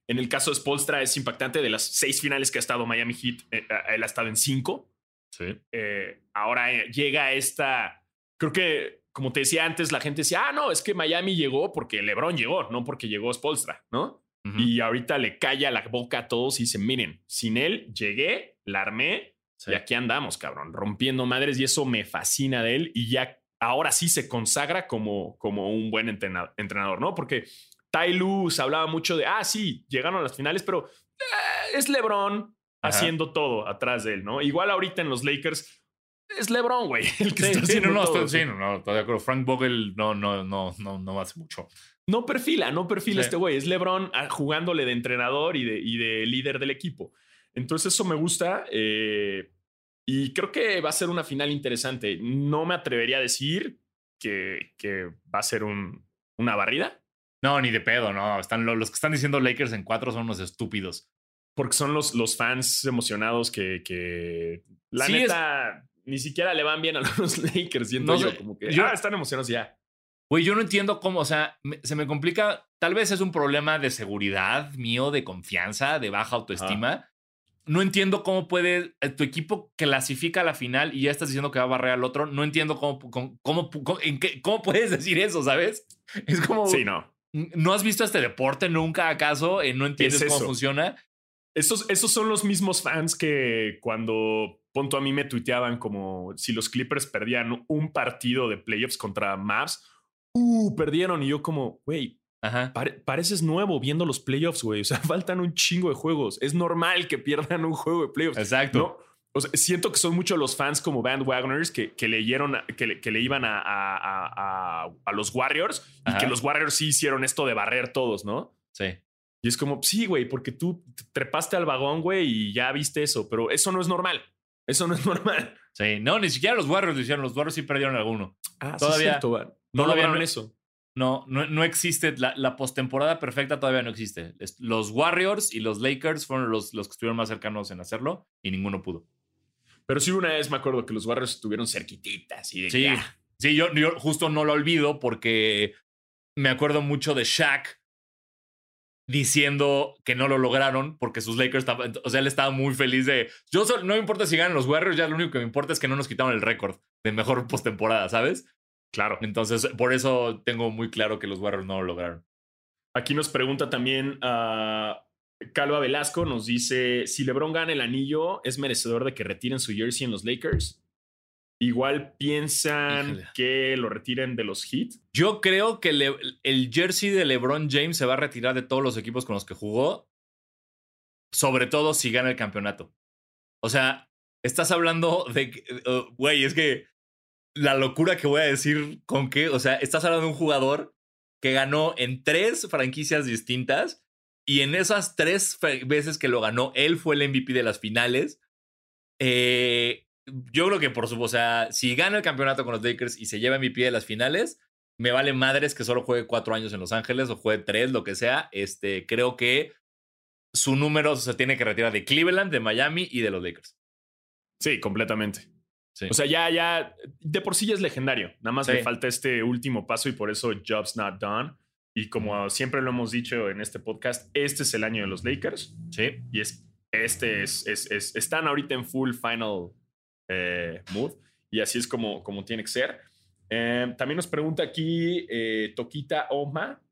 [SPEAKER 1] En el caso de Spolstra es impactante. De las seis finales que ha estado Miami Heat, eh, él ha estado en cinco.
[SPEAKER 2] Sí.
[SPEAKER 1] Eh, ahora eh, llega esta. Creo que, como te decía antes, la gente decía, ah, no, es que Miami llegó porque LeBron llegó, no porque llegó Spolstra, ¿no? Y ahorita le calla la boca a todos y dicen, miren, sin él llegué, la armé
[SPEAKER 2] Sí.
[SPEAKER 1] y aquí andamos, cabrón, rompiendo madres y eso me fascina de él y ya ahora sí se consagra como, como un buen entrena- entrenador, ¿no? Porque Ty Lue se hablaba mucho de, ah, sí, llegaron a las finales, pero eh, es LeBron
[SPEAKER 2] Ajá.
[SPEAKER 1] haciendo todo atrás de él, ¿no? Igual ahorita en los Lakers es LeBron, güey, el que
[SPEAKER 2] Sí,
[SPEAKER 1] está
[SPEAKER 2] sí,
[SPEAKER 1] haciendo
[SPEAKER 2] no, no,
[SPEAKER 1] todo.
[SPEAKER 2] estoy, sí, no, no, estoy de acuerdo. Frank Vogel no, no, no, no, no hace mucho.
[SPEAKER 1] No perfila, no perfila
[SPEAKER 2] Sí.
[SPEAKER 1] este güey. Es LeBron ah, jugándole de entrenador y de, y de líder del equipo. Entonces, eso me gusta. eh, y creo que va a ser una final interesante. No me atrevería a decir que, que va a ser un, una barrida,
[SPEAKER 2] No, ni de pedo, no. Están, lo- los que están diciendo Lakers en cuatro son unos estúpidos.
[SPEAKER 1] porque son los, los fans emocionados que, que la
[SPEAKER 2] Sí, es-
[SPEAKER 1] neta ni siquiera le van bien a los Lakers. Siento
[SPEAKER 2] No
[SPEAKER 1] yo como que
[SPEAKER 2] yo-
[SPEAKER 1] ah, están emocionados ya.
[SPEAKER 2] Güey, yo no entiendo cómo, o sea, me- se me complica. Tal vez es un problema de seguridad mío, de confianza, de baja autoestima. No entiendo cómo puede eh, tu equipo clasifica a la final y ya estás diciendo que va a barrer al otro. No entiendo cómo, cómo, cómo, cómo- en qué- cómo puedes decir eso, ¿sabes? Es como.
[SPEAKER 1] Sí, no.
[SPEAKER 2] ¿No has visto este deporte nunca acaso? Eh, ¿No entiendes
[SPEAKER 1] Es
[SPEAKER 2] cómo funciona?
[SPEAKER 1] Esos, esos son los mismos fans que cuando punto a mí me tuiteaban como si los Clippers perdían un partido de playoffs contra Mavs, uh, perdieron. Y yo como, güey,
[SPEAKER 2] Ajá.
[SPEAKER 1] pare- pareces nuevo viendo los playoffs, güey. O sea, faltan un chingo de juegos. Es normal que pierdan un juego de playoffs.
[SPEAKER 2] Exacto.
[SPEAKER 1] No, o sea, siento que son muchos los fans como bandwagoners que, que leyeron, que, le- que le iban a, a- a- los Warriors y
[SPEAKER 2] Ajá.
[SPEAKER 1] que los Warriors sí hicieron esto de barrer todos, ¿no?
[SPEAKER 2] Sí.
[SPEAKER 1] Y es como, sí, güey, porque tú te trepaste al vagón, güey, y ya viste eso, pero eso no es normal. Eso no es normal.
[SPEAKER 2] Sí. No, ni siquiera los Warriors lo hicieron. Los Warriors sí perdieron alguno.
[SPEAKER 1] Ah,
[SPEAKER 2] Todavía-
[SPEAKER 1] sí, es cierto. No
[SPEAKER 2] todavía
[SPEAKER 1] lograron
[SPEAKER 2] no-
[SPEAKER 1] eso.
[SPEAKER 2] No, no, no existe. La, la postemporada perfecta todavía no existe. Los Warriors y los Lakers fueron los, los que estuvieron más cercanos en hacerlo y ninguno pudo.
[SPEAKER 1] Pero sí, una vez me acuerdo que los Warriors estuvieron cerquititas y de
[SPEAKER 2] Sí,
[SPEAKER 1] ah,
[SPEAKER 2] sí yo, yo justo no lo olvido porque me acuerdo mucho de Shaq diciendo que no lo lograron porque sus Lakers estaban, o sea, él estaba muy feliz de, yo solo- no me importa si ganan los Warriors, ya lo único que me importa es que no nos quitaron el récord de mejor postemporada, ¿sabes?
[SPEAKER 1] Claro.
[SPEAKER 2] Entonces, por eso tengo muy claro que los Warriors no lo lograron.
[SPEAKER 1] Aquí nos pregunta también a Calva Velasco, nos dice, si LeBron gana el anillo, ¿es merecedor de que retiren su jersey en los Lakers? Igual piensan
[SPEAKER 2] Híjole.
[SPEAKER 1] que lo retiren de los Heat.
[SPEAKER 2] Yo creo que le- el jersey de LeBron James se va a retirar de todos los equipos con los que jugó, sobre todo si gana el campeonato. O sea, estás hablando de, que- uh, güey, es que la locura que voy a decir con que, o sea, estás hablando de un jugador que ganó en tres franquicias distintas y en esas tres veces que lo ganó, él fue el MVP de las finales. Eh, yo creo que por su, o sea, si gana el campeonato con los Lakers y se lleva MVP de las finales, me vale madres que solo juegue cuatro años en Los Ángeles o juegue tres, lo que sea. Este, creo que su número se tiene que retirar de Cleveland, de Miami y de los Lakers.
[SPEAKER 1] Sí, completamente.
[SPEAKER 2] Sí.
[SPEAKER 1] O sea, ya, ya, de por sí ya es legendario. Nada más
[SPEAKER 2] Sí.
[SPEAKER 1] le falta este último paso y por eso Job's not done. Y como siempre lo hemos dicho en este podcast, este es el año de los Lakers.
[SPEAKER 2] sí.
[SPEAKER 1] Y es, este es, es, es- están ahorita en full final eh, mood. Y así es como, como tiene que ser. Eh, también nos pregunta aquí eh, Toquita Oma,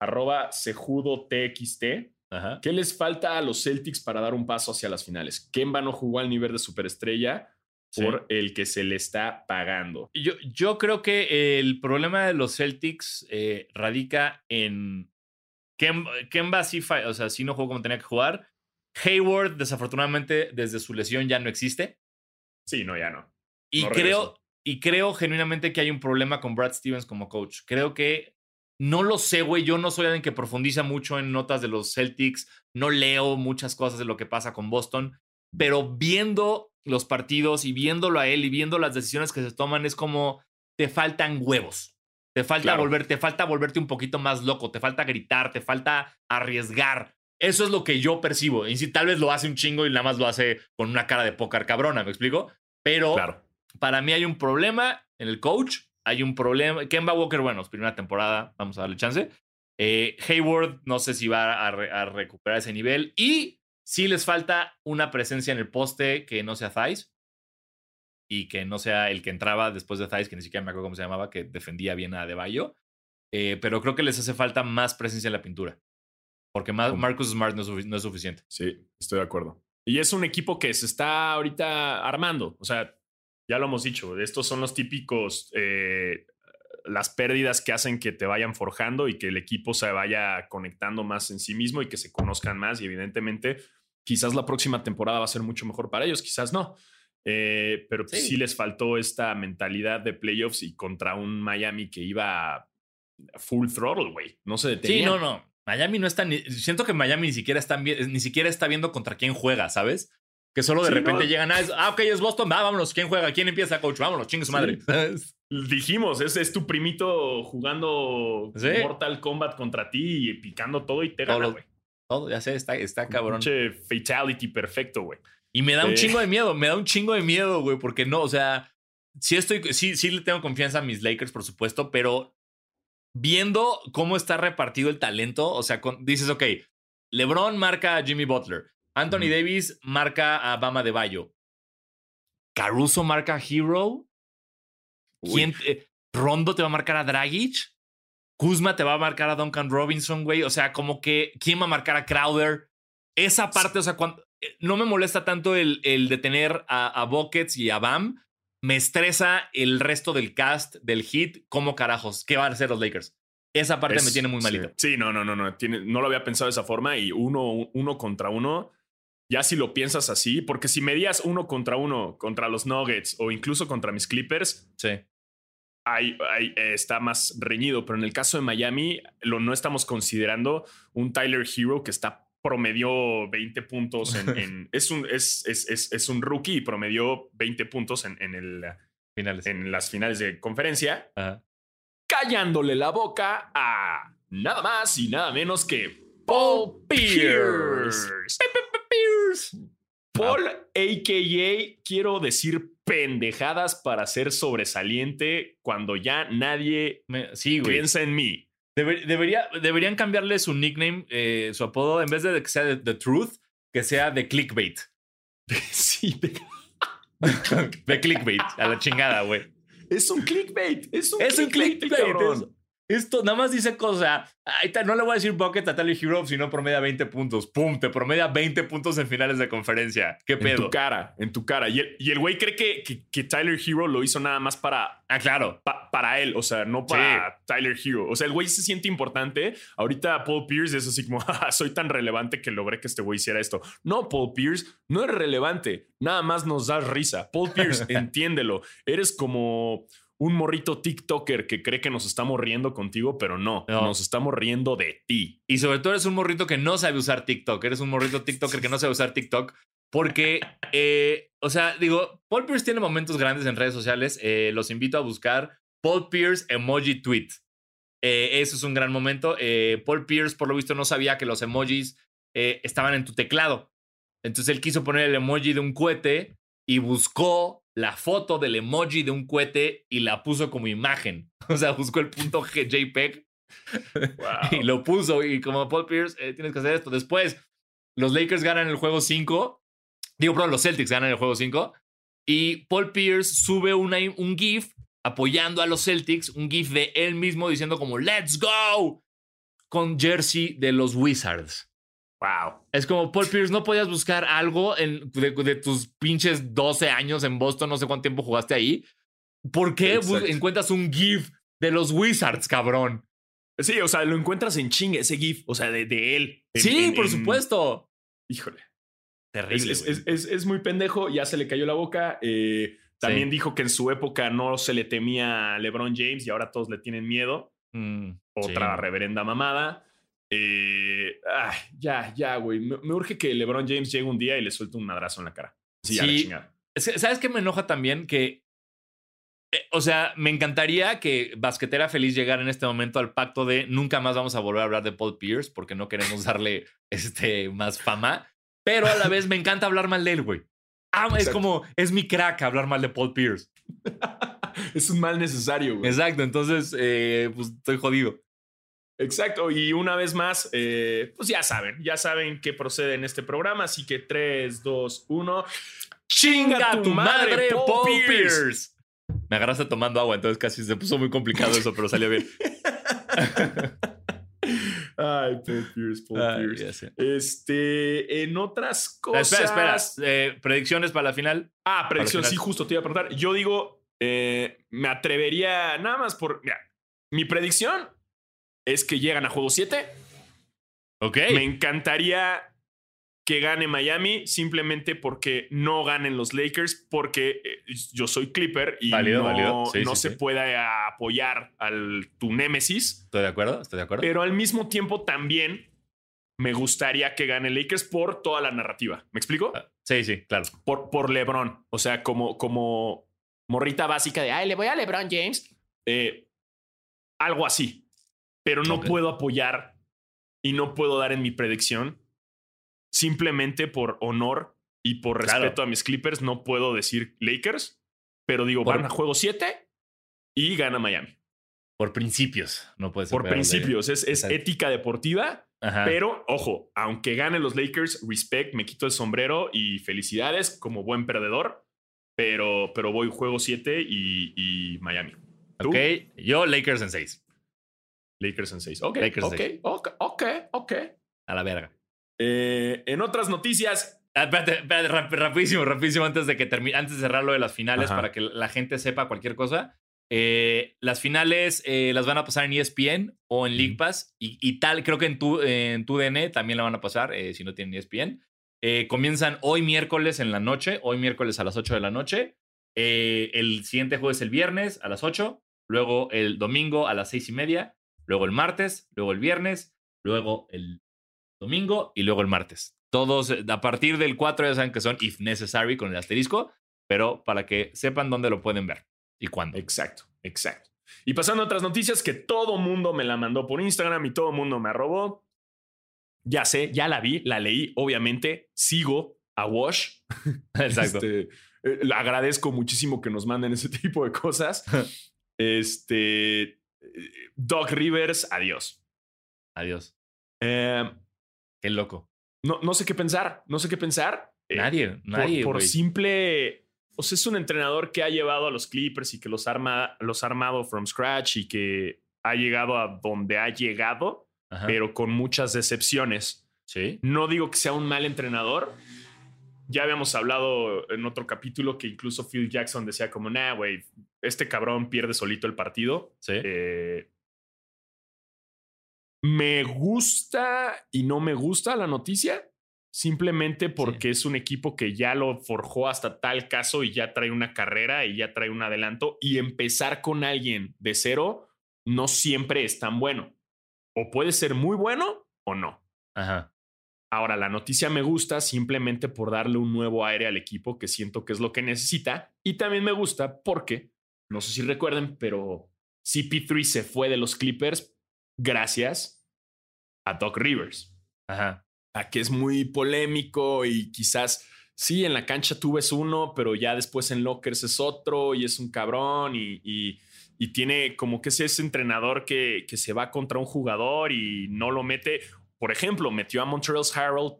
[SPEAKER 1] arroba sejudo TXT.
[SPEAKER 2] Ajá.
[SPEAKER 1] ¿Qué les falta a los Celtics para dar un paso hacia las finales? Kemba no jugó al nivel de superestrella
[SPEAKER 2] Sí.
[SPEAKER 1] por el que se le está pagando.
[SPEAKER 2] Yo, yo creo que el problema de los Celtics eh, radica en Kem- Kemba sí, o sea, sí no jugó como tenía que jugar. Hayward, desafortunadamente, desde su lesión ya no existe.
[SPEAKER 1] Sí, no, ya no.
[SPEAKER 2] Y
[SPEAKER 1] No
[SPEAKER 2] creo, y creo genuinamente que hay un problema con Brad Stevens como coach. Creo que no lo sé, güey. Yo no soy alguien que profundiza mucho en notas de los Celtics. No leo muchas cosas de lo que pasa con Boston. Pero viendo los partidos y viéndolo a él y viendo las decisiones que se toman, es como te faltan huevos. Te falta
[SPEAKER 1] Claro.
[SPEAKER 2] volver, te falta volverte un poquito más loco, te falta gritar, te falta arriesgar. Eso es lo que yo percibo. Y si tal vez lo hace un chingo y nada más lo hace con una cara de póker cabrona, ¿me explico? Pero
[SPEAKER 1] Claro.
[SPEAKER 2] para mí hay un problema en el coach hay un problema. Kemba Walker, bueno, primera temporada, vamos a darle chance. Eh, Hayward, no sé si va a, recuperar ese nivel. Y si les falta una presencia en el poste que no sea Thais y que no sea el que entraba después de Thais, que ni siquiera me acuerdo cómo se llamaba, que defendía bien a De Eh, pero creo que les hace falta más presencia en la pintura. Porque Marcus Smart no es, suficiente.
[SPEAKER 1] Sí, estoy de acuerdo. Y es un equipo que se está ahorita armando. O sea, ya lo hemos dicho, estos son los típicos, eh, las pérdidas que hacen que te vayan forjando y que el equipo se vaya conectando más en sí mismo y que se conozcan más. Y evidentemente, quizás la próxima temporada va a ser mucho mejor para ellos, quizás no. Eh, pero sí. sí. les faltó esta mentalidad de playoffs y contra un Miami que iba full throttle, güey. No se detenía.
[SPEAKER 2] Sí, no, no. Miami no está ni. Siento que Miami ni siquiera está, ni siquiera está viendo contra quién juega, ¿sabes? Que solo de repente llegan a. Ah, ok, es Boston. Va, vámonos. ¿Quién juega? ¿Quién empieza, coach? Vámonos, chingue su madre.
[SPEAKER 1] Dijimos, ese es tu primito jugando Mortal Kombat contra ti y picando todo y te gana, güey.
[SPEAKER 2] Todo, ya sé, está, está cabrón.
[SPEAKER 1] Pinche fatality perfecto, güey.
[SPEAKER 2] Y me da un chingo de miedo, me da un chingo de miedo, güey, porque no, o sea, sí estoy, sí, sí le tengo confianza a mis Lakers, por supuesto, pero viendo cómo está repartido el talento, o sea, dices, ok, LeBron marca a Jimmy Butler, Anthony Davis marca a Bama de Bayo, Caruso marca a Hero, ¿Quién Rondo te va a marcar a Dragic, Kuzma te va a marcar a Duncan Robinson, güey, o sea, como que, ¿quién va a marcar a Crowder? Esa parte, o sea, cuando, eh, no me molesta tanto el, el detener a, a Buckets y a Bam, me estresa el resto del cast del hit. ¿Cómo carajos? ¿Qué van a hacer los Lakers? Esa parte me tiene muy malito.
[SPEAKER 1] Sí, no, no, no, no. Tiene, no lo había pensado de esa forma y uno, uno contra uno, ya si lo piensas así, porque si medías uno contra uno contra los Nuggets o incluso contra mis Clippers,
[SPEAKER 2] sí.
[SPEAKER 1] Ahí, ahí, está más reñido, pero en el caso de Miami lo no estamos considerando un Tyler Hero que está promedió 20 puntos en... es, un, es, es, es, un rookie y promedió 20 puntos en, en, el,
[SPEAKER 2] finales.
[SPEAKER 1] en las finales de conferencia, callándole la boca a nada más y nada menos que Paul Pierce. Paul, a.k.a. quiero decir pendejadas para ser sobresaliente cuando ya nadie piensa en mí
[SPEAKER 2] debería, deberían cambiarle su nickname, eh, su apodo, en vez de que sea The Truth, que sea The Clickbait.
[SPEAKER 1] sí, de,
[SPEAKER 2] de clickbait, a la chingada, güey.
[SPEAKER 1] Es un clickbait, es un
[SPEAKER 2] es
[SPEAKER 1] clickbait,
[SPEAKER 2] un clickbait. Esto nada más dice cosa. no le voy a decir bucket a Tyler Hero, sino promedia 20 puntos. Pum, te promedia 20 puntos en finales de conferencia. ¿Qué pedo?
[SPEAKER 1] En tu cara, en tu cara. Y el, güey cree que, que, Tyler Hero lo hizo nada más para.
[SPEAKER 2] Ah, claro.
[SPEAKER 1] para él, o sea, no para Tyler Hero. O sea, el güey se siente importante. Ahorita Paul Pierce es así como, soy tan relevante que logré que este güey hiciera esto. No, Paul Pierce, no es relevante. Nada más nos das risa. Paul Pierce, entiéndelo. Eres como un morrito TikToker que cree que nos estamos riendo contigo, pero no, nos estamos riendo de ti.
[SPEAKER 2] Y sobre todo eres un morrito que no sabe usar TikTok, eres un morrito TikToker que no sabe usar TikTok, porque, eh, o sea, digo, Paul Pierce tiene momentos grandes en redes sociales, eh, los invito a buscar Paul Pierce Emoji Tweet. Eh, eso es un gran momento. Paul Pierce, por lo visto, no sabía que los emojis estaban en tu teclado. Entonces él quiso poner el emoji de un cohete y buscó la foto del emoji de un cohete y la puso como imagen. O sea, buscó el punto JPEG y lo puso. Y como Paul Pierce, eh, tienes que hacer esto. Después, los Lakers ganan el juego 5. Digo, perdón, los Celtics ganan el juego 5. Y Paul Pierce sube una, un GIF apoyando a los Celtics, un GIF de él mismo diciendo como Let's go con jersey de los Wizards.
[SPEAKER 1] Wow.
[SPEAKER 2] Es como Paul Pierce, no podías buscar algo en, de, tus pinches 12 años en Boston, no sé cuánto tiempo jugaste ahí. ¿Por qué encuentras un GIF de los Wizards, cabrón?
[SPEAKER 1] Sí, o sea, lo encuentras en chingue, ese GIF, o sea, de, de él.
[SPEAKER 2] sí, por supuesto.
[SPEAKER 1] Híjole.
[SPEAKER 2] Terrible.
[SPEAKER 1] Es, es, es, muy pendejo, ya se le cayó la boca. Eh, también dijo que en su época no se le temía a LeBron James y ahora todos le tienen miedo.
[SPEAKER 2] Mm,
[SPEAKER 1] Otra reverenda mamada. Eh, ya, ya, güey. Me, urge que LeBron James llegue un día y le suelte un madrazo en la cara. Sí,
[SPEAKER 2] ¿Sabes qué me enoja también? Que. Eh, o sea, me encantaría que Basquetera Feliz llegara en este momento al pacto de nunca más vamos a volver a hablar de Paul Pierce porque no queremos darle este, más fama. Pero a la vez me encanta hablar mal de él, güey. Ah, es como, es mi crack hablar mal de Paul Pierce.
[SPEAKER 1] es un mal necesario, güey.
[SPEAKER 2] Exacto, entonces, eh, pues estoy jodido.
[SPEAKER 1] Exacto, y una vez más, eh, pues ya saben, ya saben que procede en este programa, así que 3, 2, 1. ¡Chinga tu madre, Paul Pierce!
[SPEAKER 2] Me agarraste tomando agua, entonces casi se puso muy complicado eso, pero salió bien.
[SPEAKER 1] Ay, Paul Pierce, Paul
[SPEAKER 2] Ay,
[SPEAKER 1] Pierce. Este, en otras cosas.
[SPEAKER 2] Espera, espera. eh, predicciones para la final.
[SPEAKER 1] Ah,
[SPEAKER 2] el
[SPEAKER 1] sí, justo te iba a preguntar. Yo digo, eh, me atrevería nada más por. Mira, mi predicción es que llegan a juego 7.
[SPEAKER 2] Ok.
[SPEAKER 1] Me encantaría que gane Miami simplemente porque no ganen los Lakers, porque eh, yo soy Clipper y
[SPEAKER 2] Válido,
[SPEAKER 1] no,
[SPEAKER 2] válido. Sí,
[SPEAKER 1] no
[SPEAKER 2] sí,
[SPEAKER 1] se
[SPEAKER 2] sí.
[SPEAKER 1] puede apoyar al tu némesis,
[SPEAKER 2] Estoy de acuerdo, estoy de acuerdo.
[SPEAKER 1] pero al mismo tiempo también me gustaría que gane Lakers por toda la narrativa. ¿Me explico?
[SPEAKER 2] Ah, Sí, sí, claro.
[SPEAKER 1] Por, por LeBron. O sea, como, como morrita básica de, ay, le voy a LeBron James. Eh, algo así. Pero no puedo apoyar y no puedo dar en mi predicción. Simplemente por honor y por
[SPEAKER 2] Claro.
[SPEAKER 1] respeto a mis Clippers, no puedo decir Lakers. Pero digo,
[SPEAKER 2] Por-
[SPEAKER 1] van a juego 7 y gana Miami.
[SPEAKER 2] Por principios, no puede ser.
[SPEAKER 1] Por principios. Es, es ética deportiva.
[SPEAKER 2] Ajá.
[SPEAKER 1] Pero, ojo, aunque gane los Lakers, respect, me quito el sombrero y felicidades como buen perdedor. Pero, pero voy juego 7 y, y Miami. ¿Tú?
[SPEAKER 2] Ok, yo Lakers en 6.
[SPEAKER 1] Lakers en 6. Ok,
[SPEAKER 2] Lakers
[SPEAKER 1] ok,
[SPEAKER 2] seis.
[SPEAKER 1] ok, ok, ok.
[SPEAKER 2] A la verga.
[SPEAKER 1] Eh, en otras noticias,
[SPEAKER 2] Ah, espérate, espérate, rap- rapidísimo, rapidísimo, antes de que termine, antes de cerrar lo de las finales,
[SPEAKER 1] Ajá.
[SPEAKER 2] para que la gente sepa cualquier cosa. Eh, las finales eh, las van a pasar en ESPN o en League. Pass y, y tal, creo que en tu, en tu DN también la van a pasar eh, si no tienen ESPN. Eh, comienzan hoy miércoles en la noche, hoy miércoles a las 8 de la noche. Eh, el siguiente juego es el viernes a las 8, luego el domingo a las 6 y media, luego el martes, luego el viernes, luego el domingo y luego el martes. Todos eh, a partir del 4 ya saben que son if necessary con el asterisco, pero para que sepan dónde lo pueden ver y cuándo.
[SPEAKER 1] exacto, exacto. Y pasando a otras noticias que todo mundo me la mandó por Instagram y todo mundo me arrobó. Ya sé, ya la vi, la leí, obviamente. Sigo a Wash.
[SPEAKER 2] Exacto.
[SPEAKER 1] Este, eh, le agradezco muchísimo que nos manden ese tipo de cosas. este. Eh, Doc Rivers, adiós.
[SPEAKER 2] Adiós.
[SPEAKER 1] Eh,
[SPEAKER 2] Qué loco.
[SPEAKER 1] no, no sé qué pensar. No sé qué pensar. Eh,
[SPEAKER 2] Nadie,
[SPEAKER 1] por-
[SPEAKER 2] nadie.
[SPEAKER 1] Por, simple. O sea, es un entrenador que ha llevado a los Clippers y que los, arma, los ha armado from scratch y que ha llegado a donde ha llegado,
[SPEAKER 2] Ajá.
[SPEAKER 1] pero con muchas decepciones.
[SPEAKER 2] Sí.
[SPEAKER 1] No digo que sea un mal entrenador. Ya habíamos hablado en otro capítulo que incluso Phil Jackson decía como, nah, güey, este cabrón pierde solito el partido.
[SPEAKER 2] Sí.
[SPEAKER 1] Eh, me gusta y no me gusta la noticia, simplemente porque es un equipo que ya lo forjó hasta tal caso y ya trae una carrera y ya trae un adelanto. Y empezar con alguien de cero no siempre es tan bueno. O puede ser muy bueno o no.
[SPEAKER 2] Ajá.
[SPEAKER 1] Ahora, la noticia me gusta simplemente por darle un nuevo aire al equipo que siento que es lo que necesita. Y también me gusta porque, no sé si recuerden, pero CP3 se fue de los Clippers gracias a Doc Rivers.
[SPEAKER 2] Ajá.
[SPEAKER 1] A que es muy polémico y quizás, sí, en la cancha tú ves uno, pero ya después en Lockers es otro y es un cabrón y, y, y tiene como que es ese entrenador que, que se va contra un jugador y no lo mete. Por ejemplo, metió a Montreal Harold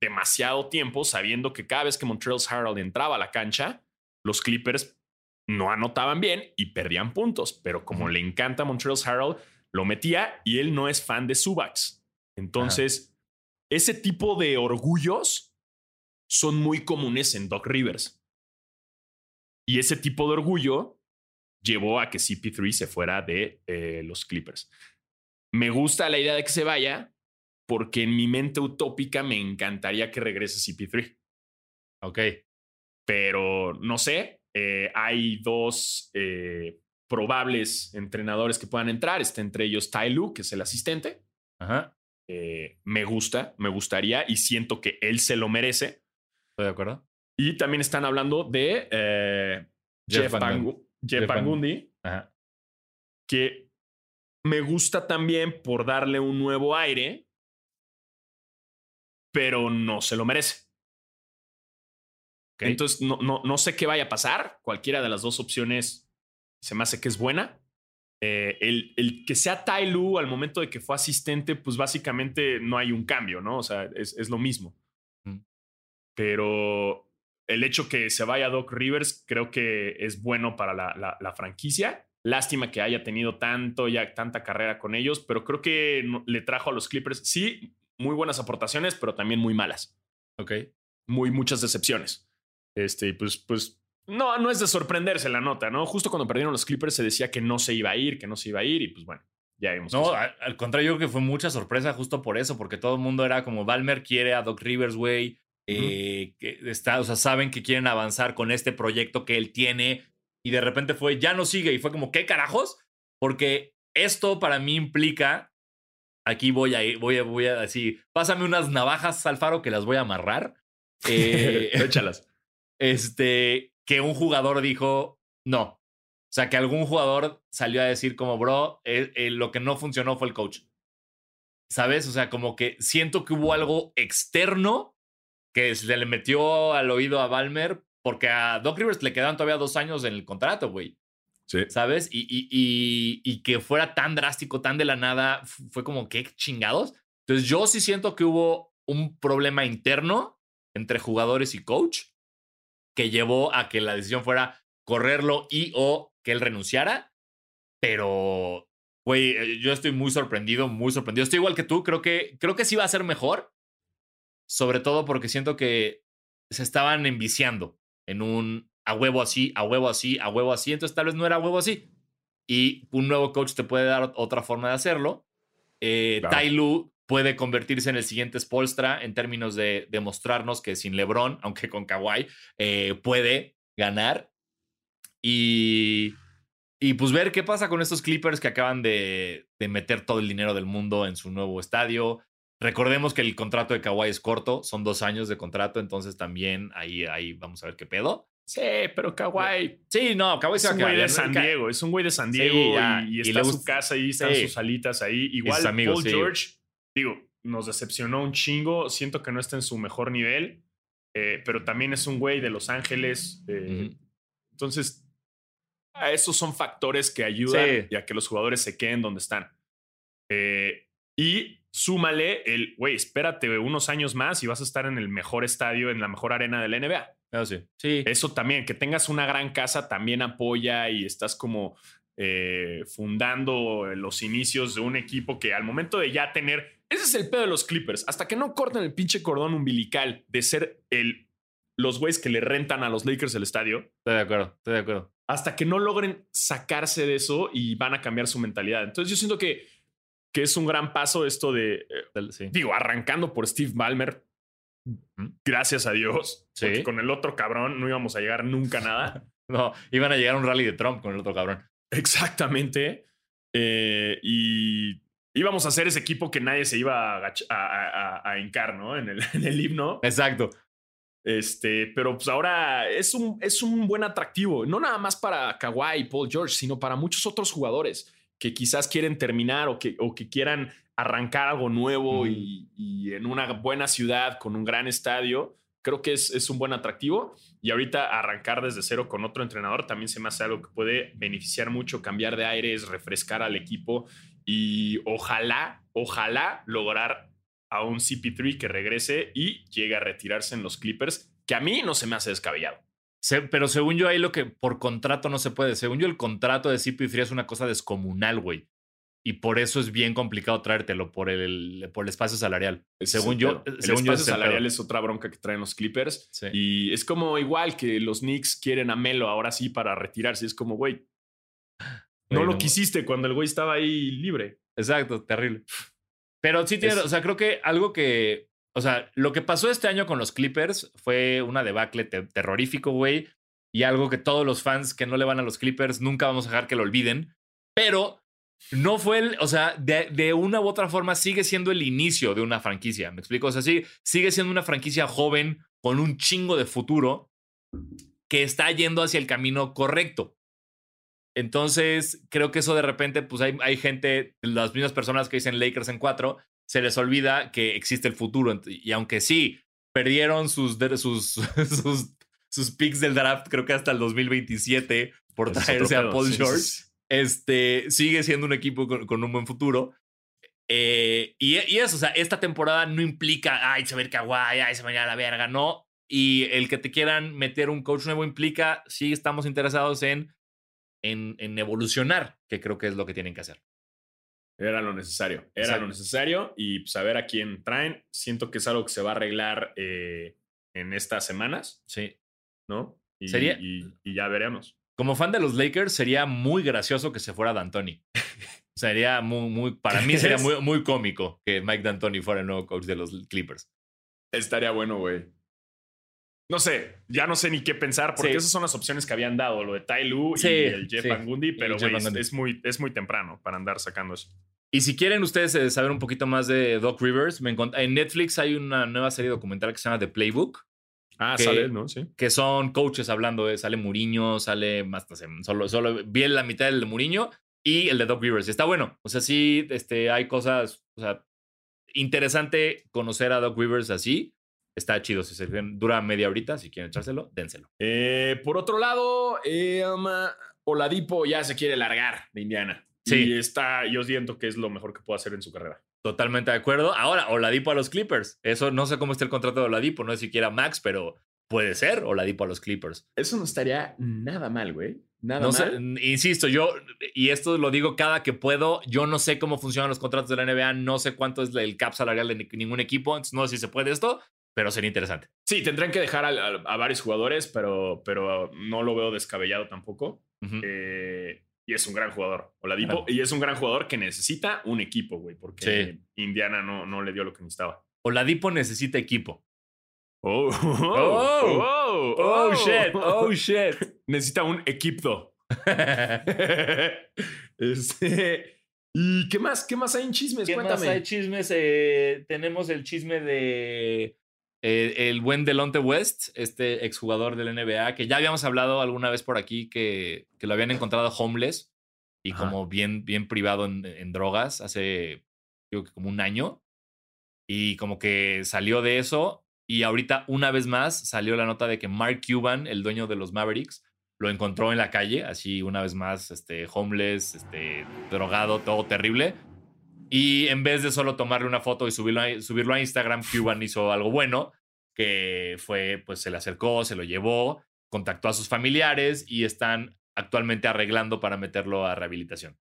[SPEAKER 1] demasiado tiempo sabiendo que cada vez que Montreal Harold entraba a la cancha, los Clippers no anotaban bien y perdían puntos. Pero como le encanta a Montreal Harold, lo metía y él no es fan de Subax. Entonces, ese tipo de orgullos son muy comunes en Doc Rivers. Y ese tipo de orgullo llevó a que CP3 se fuera de eh, los Clippers. Me gusta la idea de que se vaya porque en mi mente utópica me encantaría que regrese CP3.
[SPEAKER 2] Ok.
[SPEAKER 1] Pero no sé, eh, hay dos eh, probables entrenadores que puedan entrar. Está entre ellos Tai Lu, que es el asistente.
[SPEAKER 2] Ajá.
[SPEAKER 1] Eh, me gusta, me gustaría y siento que él se lo merece.
[SPEAKER 2] Estoy de acuerdo.
[SPEAKER 1] Y también están hablando de
[SPEAKER 2] Jeff
[SPEAKER 1] Jeff,
[SPEAKER 2] Ajá.
[SPEAKER 1] que me gusta también por darle un nuevo aire, pero no se lo merece. Entonces, no, no, no sé qué vaya a pasar. Cualquiera de las dos opciones se me hace que es buena. Eh, el, el, que sea Tai Lu al momento de que fue asistente, pues básicamente no hay un cambio, ¿no? O sea, es, es lo mismo. Mm. Pero el hecho que se vaya Doc Rivers creo que es bueno para la, la, franquicia. Lástima que haya tenido tanto ya tanta carrera con ellos, pero creo que le trajo a los Clippers, sí, muy buenas aportaciones, pero también muy malas.
[SPEAKER 2] Ok.
[SPEAKER 1] Muy muchas decepciones. Este, pues, pues no, no es de sorprenderse la nota, ¿no? Justo cuando perdieron los Clippers se decía que no se iba a ir, que no se iba a ir y pues bueno, ya vimos.
[SPEAKER 2] No, al, contrario, yo creo que fue mucha sorpresa justo por eso, porque todo el mundo era como Balmer quiere a Doc Rivers, güey, eh, que está, o sea, saben que quieren avanzar con este proyecto que él tiene y de repente fue, ya no sigue y fue como, ¿qué carajos? Porque esto para mí implica, aquí voy a ir, voy a, voy a decir, pásame unas navajas, Alfaro, que las voy a amarrar.
[SPEAKER 1] Eh, Échalas.
[SPEAKER 2] Este, que un jugador dijo no. O sea, que algún jugador salió a decir como, bro, eh, eh, lo que no funcionó fue el coach. ¿Sabes? O sea, como que siento que hubo algo externo que se le metió al oído a Balmer porque a Doc Rivers le quedan todavía dos años en el contrato, güey. ¿Sabes? Y, y, y, y, que fuera tan drástico, tan de la nada, fue como, ¿qué chingados? Entonces yo sí siento que hubo un problema interno entre jugadores y coach que llevó a que la decisión fuera correrlo y o que él renunciara. Pero, güey, eh, yo estoy muy sorprendido, muy sorprendido. Estoy igual que tú, creo que, creo que sí va a ser mejor. Sobre todo porque siento que se estaban enviciando en un a huevo así, a huevo así, a huevo así. Entonces tal vez no era a huevo así. Y un nuevo coach te puede dar otra forma de hacerlo. Eh, Tai Lu puede convertirse en el siguiente Spolstra en términos de demostrarnos que sin LeBron, aunque con Kawhi, eh, puede ganar. Y, y pues ver qué pasa con estos Clippers que acaban de, de meter todo el dinero del mundo en su nuevo estadio. Recordemos que el contrato de Kawhi es corto, son dos años de contrato, entonces también ahí, ahí vamos a ver qué pedo.
[SPEAKER 1] Sí, pero Kawhi.
[SPEAKER 2] Sí, no, Kawhi
[SPEAKER 1] es un güey de San Diego. Es un güey de San Diego y, está en su casa ahí, están sus alitas ahí. Igual Paul George digo, nos decepcionó un chingo. Siento que no está en su mejor nivel, eh, pero también es un güey de Los Ángeles. Eh, entonces, esos son factores que ayudan a que los jugadores se queden donde están. Eh, y súmale el, güey, espérate unos años más y vas a estar en el mejor estadio, en la mejor arena de la NBA.
[SPEAKER 2] Ah, sí. sí.
[SPEAKER 1] Eso también, que tengas una gran casa también apoya y estás como fundando los inicios de un equipo que al momento de ya tener ese es el pedo de los Clippers. Hasta que no corten el pinche cordón umbilical de ser el, los güeyes que le rentan a los Lakers el estadio.
[SPEAKER 2] Estoy de acuerdo, estoy de acuerdo.
[SPEAKER 1] Hasta que no logren sacarse de eso y van a cambiar su mentalidad. Entonces yo siento que, que es un gran paso esto de, eh, digo, arrancando por Steve Ballmer. Gracias a Dios. Porque con el otro cabrón no íbamos a llegar nunca a nada.
[SPEAKER 2] no, iban a llegar a un rally de Trump con el otro cabrón.
[SPEAKER 1] Exactamente. Eh, y íbamos a ser ese equipo que nadie se iba a, a, a, hincar, ¿no? En el, en el, himno.
[SPEAKER 2] Exacto.
[SPEAKER 1] Este, pero pues ahora es un, es un buen atractivo, no nada más para Kawhi y Paul George, sino para muchos otros jugadores que quizás quieren terminar o que, o que quieran arrancar algo nuevo y, y, en una buena ciudad con un gran estadio. Creo que es, es un buen atractivo. Y ahorita arrancar desde cero con otro entrenador también se me hace algo que puede beneficiar mucho, cambiar de aires, refrescar al equipo y ojalá, ojalá lograr a un CP3 que regrese y llegue a retirarse en los Clippers, que a mí no se me hace descabellado.
[SPEAKER 2] pero según yo, ahí lo que por contrato no se puede. Según yo, el contrato de CP3 es una cosa descomunal, güey. Y por eso es bien complicado traértelo por el, por el espacio salarial. según yo,
[SPEAKER 1] el espacio salarial es otra bronca que traen los Clippers. Y es como igual que los Knicks quieren a Melo ahora sí para retirarse. Es como, güey, no lo quisiste cuando el güey estaba ahí libre.
[SPEAKER 2] Exacto, terrible. Pero sí tiene, o sea, creo que algo que, o sea, lo que pasó este año con los Clippers fue una debacle terrorífico, güey, y algo que todos los fans que no le van a los Clippers nunca vamos a dejar que lo olviden, pero no fue el, o sea, de, de, una u otra forma sigue siendo el inicio de una franquicia, ¿me explico? O sea, sí, sigue siendo una franquicia joven con un chingo de futuro que está yendo hacia el camino correcto. Entonces, creo que eso de repente, pues hay, hay gente, las mismas personas que dicen Lakers en cuatro, se les olvida que existe el futuro. Y aunque sí, perdieron sus, sus, sus, sus picks del draft, creo que hasta el 2027, por
[SPEAKER 1] es
[SPEAKER 2] traerse a. Paul
[SPEAKER 1] Sí, sí,
[SPEAKER 2] George.
[SPEAKER 1] sí.
[SPEAKER 2] Este sigue siendo un equipo con, con un buen futuro. Eh, y, y eso, o sea, esta temporada no implica, ay, se va a ir ay, se va a ir a la verga, no. Y el que te quieran meter un coach nuevo implica, sí estamos interesados en, en, en evolucionar, que creo que es lo que tienen que hacer.
[SPEAKER 1] Era lo necesario. Era
[SPEAKER 2] Exacto.
[SPEAKER 1] lo necesario. Y pues a quién traen. Siento que es algo que se va a arreglar eh, en estas semanas,
[SPEAKER 2] Sí.
[SPEAKER 1] ¿no? Y,
[SPEAKER 2] Sería-
[SPEAKER 1] y- y ya veremos.
[SPEAKER 2] Como fan de los Lakers, sería muy gracioso que se fuera D'Antoni. Sería muy, muy, para mí sería muy, muy cómico que Mike D'Antoni fuera el nuevo coach de los Clippers.
[SPEAKER 1] Estaría bueno, güey. No sé, ya no sé ni qué pensar, porque
[SPEAKER 2] Sí.
[SPEAKER 1] esas son las opciones que habían dado, lo de Tai Lu
[SPEAKER 2] Sí,
[SPEAKER 1] y el Jeff
[SPEAKER 2] sí. Y
[SPEAKER 1] pero güey, es, es muy, es muy temprano para andar sacando eso.
[SPEAKER 2] Y si quieren ustedes eh, saber un poquito más de Doc Rivers, me en Netflix hay una nueva serie documental que se llama The Playbook,
[SPEAKER 1] Ah,
[SPEAKER 2] Que-
[SPEAKER 1] sale, ¿no? Sí.
[SPEAKER 2] que son coaches hablando, de, sale Muriño, sale sé, solo, solo vi la mitad del de Muriño y el de Doc Rivers. Está bueno, o sea, sí, este, hay cosas, o sea, interesante conocer a Doc Rivers así. Está chido, si se dura media horita, si quieren echárselo, dénselo.
[SPEAKER 1] Eh, por otro lado, eh, um, Oladipo ya se quiere largar de Indiana.
[SPEAKER 2] Sí.
[SPEAKER 1] Y está, yo siento que es lo mejor que puede hacer en su carrera.
[SPEAKER 2] Totalmente de acuerdo. Ahora, Oladipo a los Clippers. Eso no sé cómo está el contrato de Oladipo, no es siquiera Max, pero puede ser Oladipo a los Clippers.
[SPEAKER 1] Eso no estaría nada mal, güey. Nada
[SPEAKER 2] No sé,
[SPEAKER 1] mal.
[SPEAKER 2] insisto, yo, y esto lo digo cada que puedo, yo no sé cómo funcionan los contratos de la NBA, no sé cuánto es el cap salarial de ni- ningún equipo, entonces no sé si se puede esto, pero sería interesante.
[SPEAKER 1] Sí, tendrían que dejar a, a- a varios jugadores, pero, pero no lo veo descabellado tampoco. Eh, y es un gran jugador, Oladipo.
[SPEAKER 2] Claro.
[SPEAKER 1] Y es un gran jugador que necesita un equipo, güey, porque
[SPEAKER 2] Sí.
[SPEAKER 1] Indiana no, no le dio lo que necesitaba.
[SPEAKER 2] Oladipo necesita equipo.
[SPEAKER 1] Oh,
[SPEAKER 2] Oh, oh, shit, oh shit.
[SPEAKER 1] Necesita un equipo. este, ¿Y qué más? ¿Qué más hay en chismes?
[SPEAKER 2] ¿Qué más
[SPEAKER 1] Cuéntame.
[SPEAKER 2] hay chismes? Eh, tenemos el chisme de eh, el buen Delonte West, este exjugador del NBA, que ya habíamos hablado alguna vez por aquí que, que lo habían encontrado homeless y
[SPEAKER 1] Ajá.
[SPEAKER 2] como bien, bien privado en, en drogas hace digo que como un año. Y como que salió de eso. Y ahorita, una vez más, salió la nota de que Mark Cuban, el dueño de los Mavericks, lo encontró en la calle, así una vez más, este, homeless, este, drogado, todo terrible. Y en vez de solo tomarle una foto y subirlo a, subirlo a Instagram, Cuban hizo algo bueno, que fue, pues se le acercó, se lo llevó, contactó a sus familiares y están actualmente arreglando para meterlo a rehabilitación.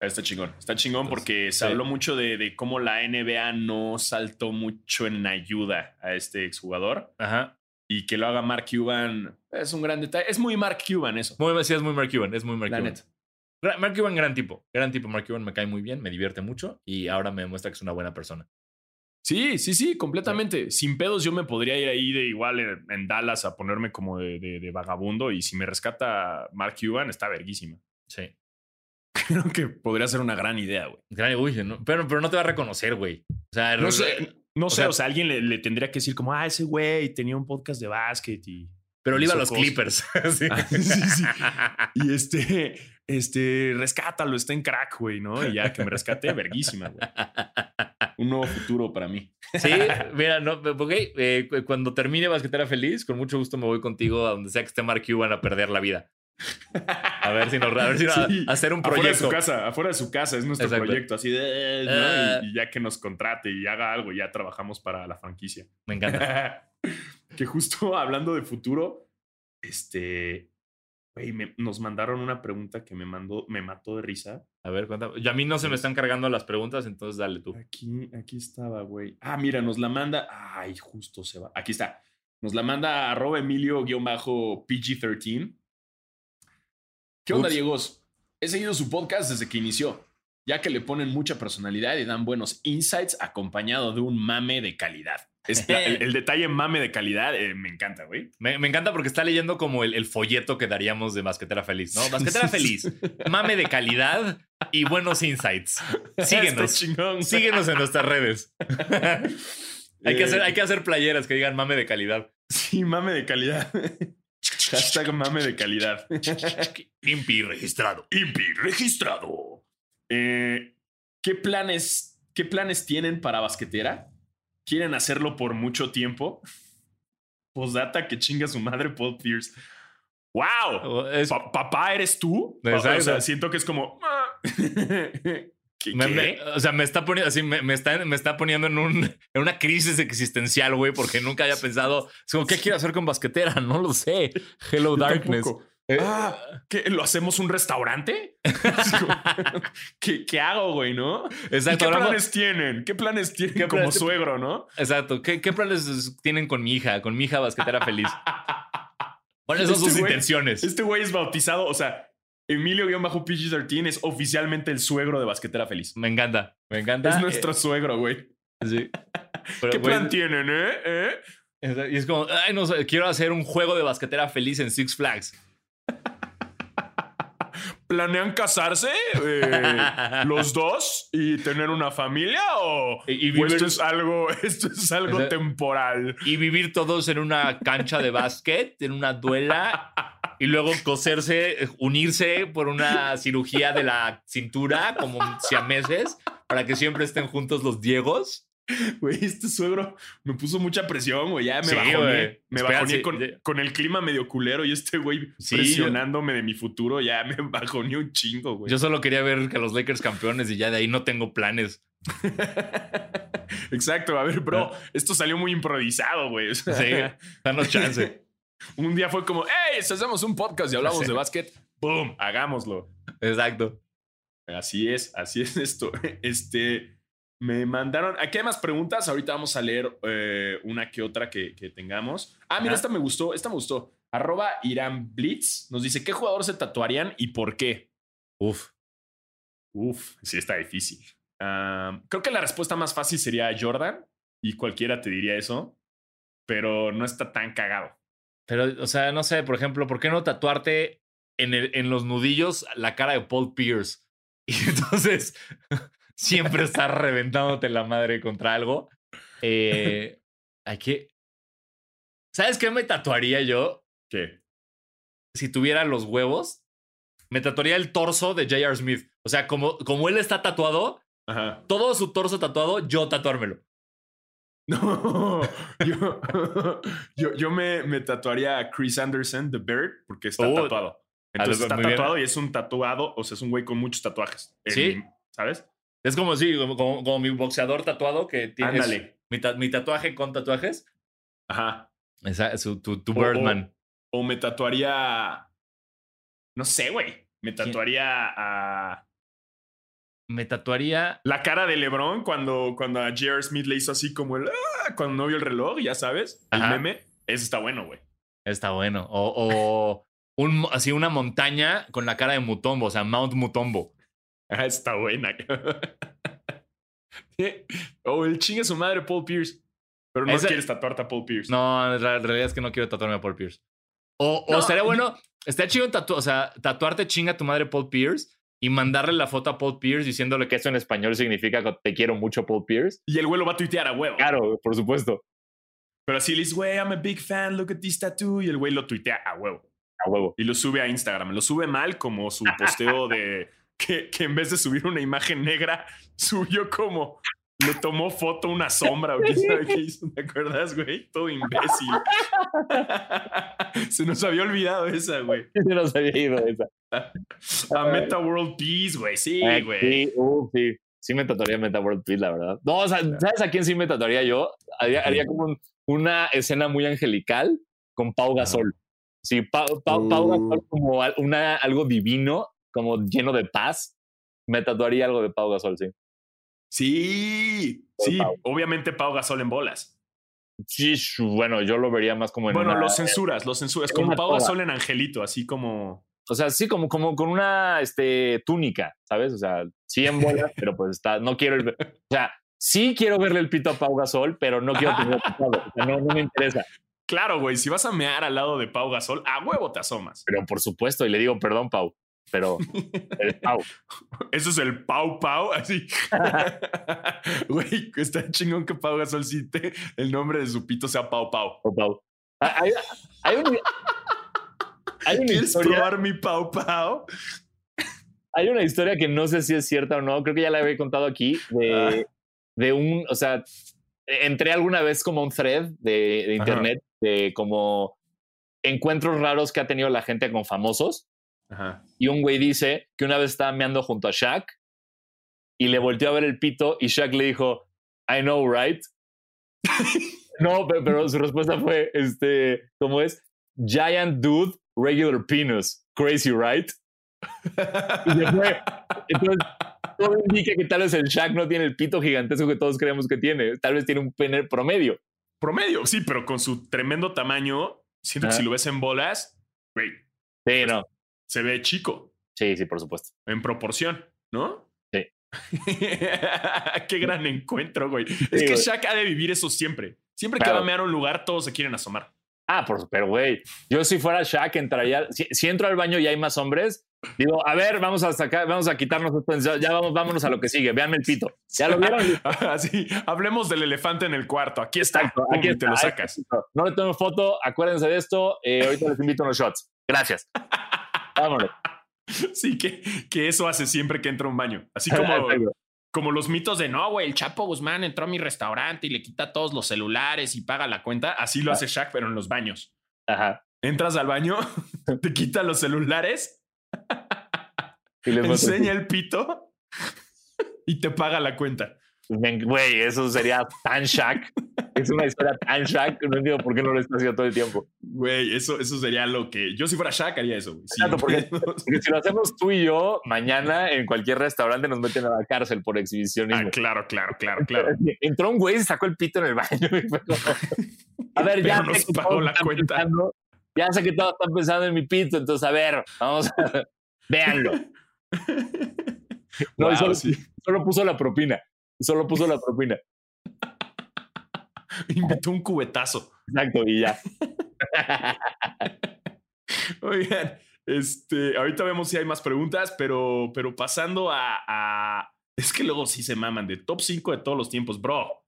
[SPEAKER 1] Está chingón. Está chingón
[SPEAKER 2] Entonces,
[SPEAKER 1] porque se
[SPEAKER 2] sí.
[SPEAKER 1] habló mucho de, de cómo la NBA no saltó mucho en ayuda a este exjugador.
[SPEAKER 2] Ajá.
[SPEAKER 1] Y que lo haga Mark Cuban es un gran detalle. Es muy Mark Cuban eso.
[SPEAKER 2] Muy, sí, es muy Mark Cuban, es muy Mark
[SPEAKER 1] La
[SPEAKER 2] Cuban.
[SPEAKER 1] neta.
[SPEAKER 2] Mark Cuban, gran tipo. Gran tipo, Mark Cuban me cae muy bien, me divierte mucho y ahora me demuestra que es una buena persona.
[SPEAKER 1] Sí, sí, sí, completamente. Sin pedos yo me podría ir ahí de igual en, en Dallas a ponerme como de, de- de vagabundo y si me rescata Mark Cuban está verguísima.
[SPEAKER 2] Sí.
[SPEAKER 1] Creo que podría ser una gran idea, güey.
[SPEAKER 2] Gran, uy, no- pero, pero no te va a reconocer, güey. O sea,
[SPEAKER 1] No sé, no
[SPEAKER 2] o
[SPEAKER 1] sé,
[SPEAKER 2] sea-
[SPEAKER 1] o sea, alguien le, le tendría que decir como, ah, ese güey tenía un podcast de básquet y...
[SPEAKER 2] pero le iba a los
[SPEAKER 1] cosas.
[SPEAKER 2] Clippers. Sí.
[SPEAKER 1] Ah, sí, sí. Y este, este, rescátalo, está en crack, güey, ¿no? Y ya que me rescate, verguísima, güey. Un nuevo futuro para mí.
[SPEAKER 2] Sí, mira, no, ok, eh, cu- cuando termine Basquetera Feliz, con mucho gusto me voy contigo a donde sea que esté Mark Cuban a perder la vida. A ver si nos, a ver si nos-
[SPEAKER 1] Sí,
[SPEAKER 2] a hacer un
[SPEAKER 1] Afuera de su
[SPEAKER 2] proyecto.
[SPEAKER 1] casa, afuera de su casa, es nuestro
[SPEAKER 2] Exacto.
[SPEAKER 1] proyecto, así de, ¿no?
[SPEAKER 2] Ah.
[SPEAKER 1] y, y ya que nos contrate y haga algo, ya trabajamos para la franquicia.
[SPEAKER 2] Me encanta.
[SPEAKER 1] que justo hablando de futuro, este, güey, me- nos mandaron una pregunta que me mandó, me mató de risa.
[SPEAKER 2] A ver, cuéntame. Y a mí no se me están cargando las preguntas, entonces dale tú.
[SPEAKER 1] Aquí, aquí estaba, güey. Ah, mira, nos la manda. Ay, justo se va. Aquí está. Nos la manda arroba Emilio-PG13. ¿Qué onda,
[SPEAKER 2] Ups.
[SPEAKER 1] Diegos? He seguido su podcast desde que inició, ya que le ponen mucha personalidad y dan buenos insights acompañado de un mame de calidad. El, el detalle mame de calidad eh, me encanta, güey.
[SPEAKER 2] Me, me encanta porque está leyendo como el, el folleto que daríamos de Basquetera Feliz, ¿no? Basquetera Feliz, mame de calidad y buenos insights. Síguenos.
[SPEAKER 1] chingón.
[SPEAKER 2] Síguenos en nuestras redes. hay, que hacer, hay que hacer playeras que digan mame de calidad.
[SPEAKER 1] Sí, mame de calidad. Hashtag mame de calidad.
[SPEAKER 2] Impi registrado.
[SPEAKER 1] INPI registrado. Eh, ¿qué, planes, ¿Qué planes tienen para basquetera? ¿Quieren hacerlo por mucho tiempo? Postdata que chinga su madre Paul Pierce. ¡Wow!
[SPEAKER 2] Es-
[SPEAKER 1] Pa- ¿Papá eres tú? Pa- O
[SPEAKER 2] Exacto.
[SPEAKER 1] sea, siento que es como. ¿Qué?
[SPEAKER 2] me-
[SPEAKER 1] qué?
[SPEAKER 2] me- o sea, me está poniendo así, me, me está, me está poniendo en, un, en una crisis existencial, güey, porque nunca había pensado, es como, ¿qué quiero hacer con basquetera? No lo sé. Hello
[SPEAKER 1] Yo
[SPEAKER 2] Darkness.
[SPEAKER 1] tampoco.
[SPEAKER 2] Eh,
[SPEAKER 1] Ah, ¿qué? ¿Lo hacemos un restaurante? ¿Qué, qué hago, güey, no? ¿Y
[SPEAKER 2] Exacto.
[SPEAKER 1] ¿Qué
[SPEAKER 2] hablamos-
[SPEAKER 1] planes tienen? ¿Qué planes tienen
[SPEAKER 2] ¿Qué
[SPEAKER 1] como
[SPEAKER 2] planes-
[SPEAKER 1] suegro, no?
[SPEAKER 2] Exacto. ¿Qué, ¿Qué planes tienen con mi hija? Con mi hija basquetera feliz. ¿Cuáles son
[SPEAKER 1] Este
[SPEAKER 2] sus
[SPEAKER 1] güey-
[SPEAKER 2] intenciones?
[SPEAKER 1] Este güey es bautizado, o sea, Emilio-PG13 es oficialmente el suegro de Basquetera Feliz.
[SPEAKER 2] Me encanta. Me encanta.
[SPEAKER 1] Es nuestro suegro, güey.
[SPEAKER 2] Eh, sí. Pero,
[SPEAKER 1] ¿Qué
[SPEAKER 2] güey,
[SPEAKER 1] plan tienen, eh? ¿Eh?
[SPEAKER 2] Y es como, ay, no sé, quiero hacer un juego de basquetera feliz en Six Flags.
[SPEAKER 1] ¿Planean casarse eh, los dos y tener una familia o,
[SPEAKER 2] Y- y
[SPEAKER 1] o
[SPEAKER 2] vivir-
[SPEAKER 1] esto es algo, esto es algo
[SPEAKER 2] O sea-
[SPEAKER 1] temporal?
[SPEAKER 2] Y vivir todos en una cancha de básquet, en una duela, y luego coserse, unirse por una cirugía de la cintura, como siameses, para que siempre estén juntos los Diegos.
[SPEAKER 1] Güey, este suegro me puso mucha presión, güey. Ya me
[SPEAKER 2] Sí,
[SPEAKER 1] bajoné.
[SPEAKER 2] güey.
[SPEAKER 1] Me bajoné con, el clima medio culero y este güey
[SPEAKER 2] Sí,
[SPEAKER 1] presionándome de mi futuro. Ya me bajoné un chingo, güey.
[SPEAKER 2] Yo solo quería ver que los Lakers campeones y ya de ahí no tengo planes.
[SPEAKER 1] Exacto. A ver, bro, esto salió muy improvisado, güey.
[SPEAKER 2] Sí, danos chance.
[SPEAKER 1] Un día fue como, hey, hacemos un podcast y hablamos
[SPEAKER 2] Sí.
[SPEAKER 1] de básquet, ¡boom! Hagámoslo.
[SPEAKER 2] Exacto.
[SPEAKER 1] Así es, así es esto. Este, me mandaron, aquí hay más preguntas, ahorita vamos a leer eh, una que otra que, que tengamos. Ah, mira,
[SPEAKER 2] Ajá.
[SPEAKER 1] esta me gustó, esta me gustó. Arroba Irán Blitz nos dice, ¿qué jugador se tatuarían y por qué?
[SPEAKER 2] Uf.
[SPEAKER 1] Uf, sí está difícil. Creo que la respuesta más fácil sería Jordan y cualquiera te diría eso, pero no está tan cagado.
[SPEAKER 2] Pero, o sea, no sé, por ejemplo, ¿por qué no tatuarte en, el- en los nudillos la cara de Paul Pierce? Y entonces siempre estar reventándote la madre contra algo. Eh, hay que. ¿Sabes qué me tatuaría yo
[SPEAKER 1] ¿Qué?
[SPEAKER 2] si tuviera los huevos? Me tatuaría el torso de J.R. Smith. O sea, como, como él está tatuado,
[SPEAKER 1] Ajá.
[SPEAKER 2] todo su torso tatuado, yo tatuármelo.
[SPEAKER 1] No, yo, yo, yo me, me tatuaría a Chris Anderson, The Bird, porque está
[SPEAKER 2] Oh,
[SPEAKER 1] tatuado. Entonces
[SPEAKER 2] lo-
[SPEAKER 1] está
[SPEAKER 2] bien.
[SPEAKER 1] tatuado y es un tatuado, o sea, es un güey con muchos tatuajes. En
[SPEAKER 2] Sí.
[SPEAKER 1] ¿Sabes?
[SPEAKER 2] Es como, sí, como, como- mi boxeador tatuado que tiene mi, ta- mi tatuaje con tatuajes.
[SPEAKER 1] Ajá.
[SPEAKER 2] Esa, su, tu, tu
[SPEAKER 1] O-
[SPEAKER 2] Birdman.
[SPEAKER 1] O me tatuaría. No sé, güey. Me tatuaría a.
[SPEAKER 2] Me tatuaría.
[SPEAKER 1] La cara de LeBron cuando, cuando a J.R. Smith le hizo así como el. "Ah", cuando no vio el reloj, ya sabes. El
[SPEAKER 2] Ajá.
[SPEAKER 1] meme. Ese está bueno, güey.
[SPEAKER 2] Está bueno. O, o un, así una montaña con la cara de Mutombo, o sea, Mount Mutombo.
[SPEAKER 1] Ah, está buena. o el chingue su madre Paul Pierce. Pero no
[SPEAKER 2] Ese-
[SPEAKER 1] quieres tatuarte a Paul Pierce.
[SPEAKER 2] No, en realidad es que no quiero tatuarme a Paul Pierce. O, o
[SPEAKER 1] No,
[SPEAKER 2] estaría
[SPEAKER 1] yo-
[SPEAKER 2] bueno, estaría chido tatu o sea, tatuarte chinga a tu madre Paul Pierce y mandarle la foto a Paul Pierce diciéndole que eso en español significa que te quiero mucho Paul Pierce.
[SPEAKER 1] Y el güey lo va a tuitear a huevo.
[SPEAKER 2] Claro, por supuesto.
[SPEAKER 1] Pero así le dices, güey, I'm a big fan, look at this tattoo. Y el güey lo tuitea a huevo.
[SPEAKER 2] A huevo.
[SPEAKER 1] Y lo sube a Instagram. Lo sube mal como su posteo de que, que en vez de subir una imagen negra, subió como le tomó foto una sombra o quién sabe qué hizo. ¿Te acuerdas, güey? Todo imbécil. Se nos había olvidado esa, güey.
[SPEAKER 2] Yo no sabía ido esa.
[SPEAKER 1] A Meta World Peace, güey. Sí,
[SPEAKER 2] Eh,
[SPEAKER 1] güey.
[SPEAKER 2] Sí, uh, sí. Sí me tatuaría Meta World Peace, la verdad. No, o sea, ¿sabes a quién sí me tatuaría yo? Haría, haría como un- una escena muy angelical con Pau Gasol. Sí, Pau, Pau, Pau
[SPEAKER 1] Uh.
[SPEAKER 2] Gasol como una, algo divino, como lleno de paz. Me tatuaría algo de Pau Gasol, sí.
[SPEAKER 1] Sí,
[SPEAKER 2] Por
[SPEAKER 1] sí.
[SPEAKER 2] Pau.
[SPEAKER 1] Obviamente Pau Gasol en bolas.
[SPEAKER 2] Sí, bueno, yo lo vería más como en
[SPEAKER 1] Bueno,
[SPEAKER 2] una-
[SPEAKER 1] lo censuras, lo censuras.
[SPEAKER 2] en
[SPEAKER 1] Como Pau
[SPEAKER 2] toga.
[SPEAKER 1] Gasol en Angelito, así como.
[SPEAKER 2] O sea, sí, como, como con una este, túnica, ¿sabes? O sea, sí en bolas, pero pues está, no quiero el... O sea, sí quiero verle el pito a Pau Gasol, pero no quiero tatuado. O sea, no, no me interesa.
[SPEAKER 1] Claro, güey. Si vas a mear al lado de Pau Gasol, a huevo te asomas.
[SPEAKER 2] Pero por supuesto, y le digo, perdón, Pau, pero Pau.
[SPEAKER 1] Eso es el Pau Pau, así. Güey, está chingón que Pau Gasol cite el nombre de su pito sea Pau Pau.
[SPEAKER 2] Pau, Pau. Ah, Hay, hay una, hay una
[SPEAKER 1] ¿Quieres
[SPEAKER 2] historia,
[SPEAKER 1] probar mi Pau Pau?
[SPEAKER 2] hay una historia que no sé si es cierta o no, creo que ya la había contado aquí, de,
[SPEAKER 1] Ah.
[SPEAKER 2] de un, o sea, entré alguna vez como a un thread de, de internet de como encuentros raros que ha tenido la gente con famosos.
[SPEAKER 1] Ajá.
[SPEAKER 2] Y un güey dice que una vez estaba meando junto a Shaq y le volteó a ver el pito y Shaq le dijo, I know, right? no, pero, pero su respuesta fue, este, ¿cómo es? Giant dude, regular penis. Crazy, right? Y se fue. Entonces, todo indica que tal vez el Shaq no tiene el pito gigantesco que todos creemos que tiene. Tal vez tiene un pene promedio.
[SPEAKER 1] Promedio, sí, pero con su tremendo tamaño, siento que si lo ves en bolas, güey,
[SPEAKER 2] Sí, no.
[SPEAKER 1] Se ve chico
[SPEAKER 2] Sí, sí, por supuesto.
[SPEAKER 1] en proporción, ¿no?
[SPEAKER 2] Sí.
[SPEAKER 1] Qué gran encuentro, güey. es que. Shaq ha de vivir eso siempre. Siempre que va a mear a un lugar, todos se quieren asomar.
[SPEAKER 2] Ah, por, pero güey, yo si fuera Shaq entraría, si, si entro al baño y hay más hombres, digo, a ver, vamos a sacar, vamos a quitarnos esto, ya, ya vamos, vámonos a lo que sigue, véanme el pito. ¿Ya lo vieron?
[SPEAKER 1] Así, hablemos del elefante en el cuarto. Aquí está.
[SPEAKER 2] Exacto, aquí
[SPEAKER 1] te lo
[SPEAKER 2] está,
[SPEAKER 1] sacas.
[SPEAKER 2] No le tomo foto, acuérdense de esto, eh, ahorita les invito a unos shots. Gracias. Vámonos.
[SPEAKER 1] Sí, que, que eso hace siempre que entra a un baño. Así como, como los mitos de no, güey, el Chapo Guzmán entró a mi restaurante y le quita todos los celulares y paga la cuenta. Así lo hace Shaq, pero en los baños.
[SPEAKER 2] Ajá.
[SPEAKER 1] Entras al baño, te quita los celulares,
[SPEAKER 2] Y muestro-
[SPEAKER 1] enseña el pito y te paga la cuenta.
[SPEAKER 2] Güey, eso sería tan Shaq. Es una historia tan Shaq, no entiendo por qué no lo está haciendo todo el tiempo.
[SPEAKER 1] Güey, eso, eso sería lo que yo si fuera Shaq haría eso. Sí,
[SPEAKER 2] Exacto, porque- Porque si lo hacemos tú y yo, mañana en cualquier restaurante nos meten a la cárcel por exhibicionismo.
[SPEAKER 1] Ah, claro, claro, claro, claro.
[SPEAKER 2] Entró un güey y sacó el pito en el baño. y fue como, a ver, ya
[SPEAKER 1] nos
[SPEAKER 2] sé,
[SPEAKER 1] pagó la cuenta.
[SPEAKER 2] pensando- ya sé que todos están pensando en mi pito, entonces a ver, vamos a véanlo. No,
[SPEAKER 1] Wow,
[SPEAKER 2] solo,
[SPEAKER 1] sí.
[SPEAKER 2] solo puso la propina. Solo puso la propina.
[SPEAKER 1] Invitó un cubetazo.
[SPEAKER 2] Exacto, y ya.
[SPEAKER 1] Oigan, este, ahorita vemos si hay más preguntas, pero, pero pasando a, a- Es que luego sí se maman de top 5 de todos los tiempos, bro.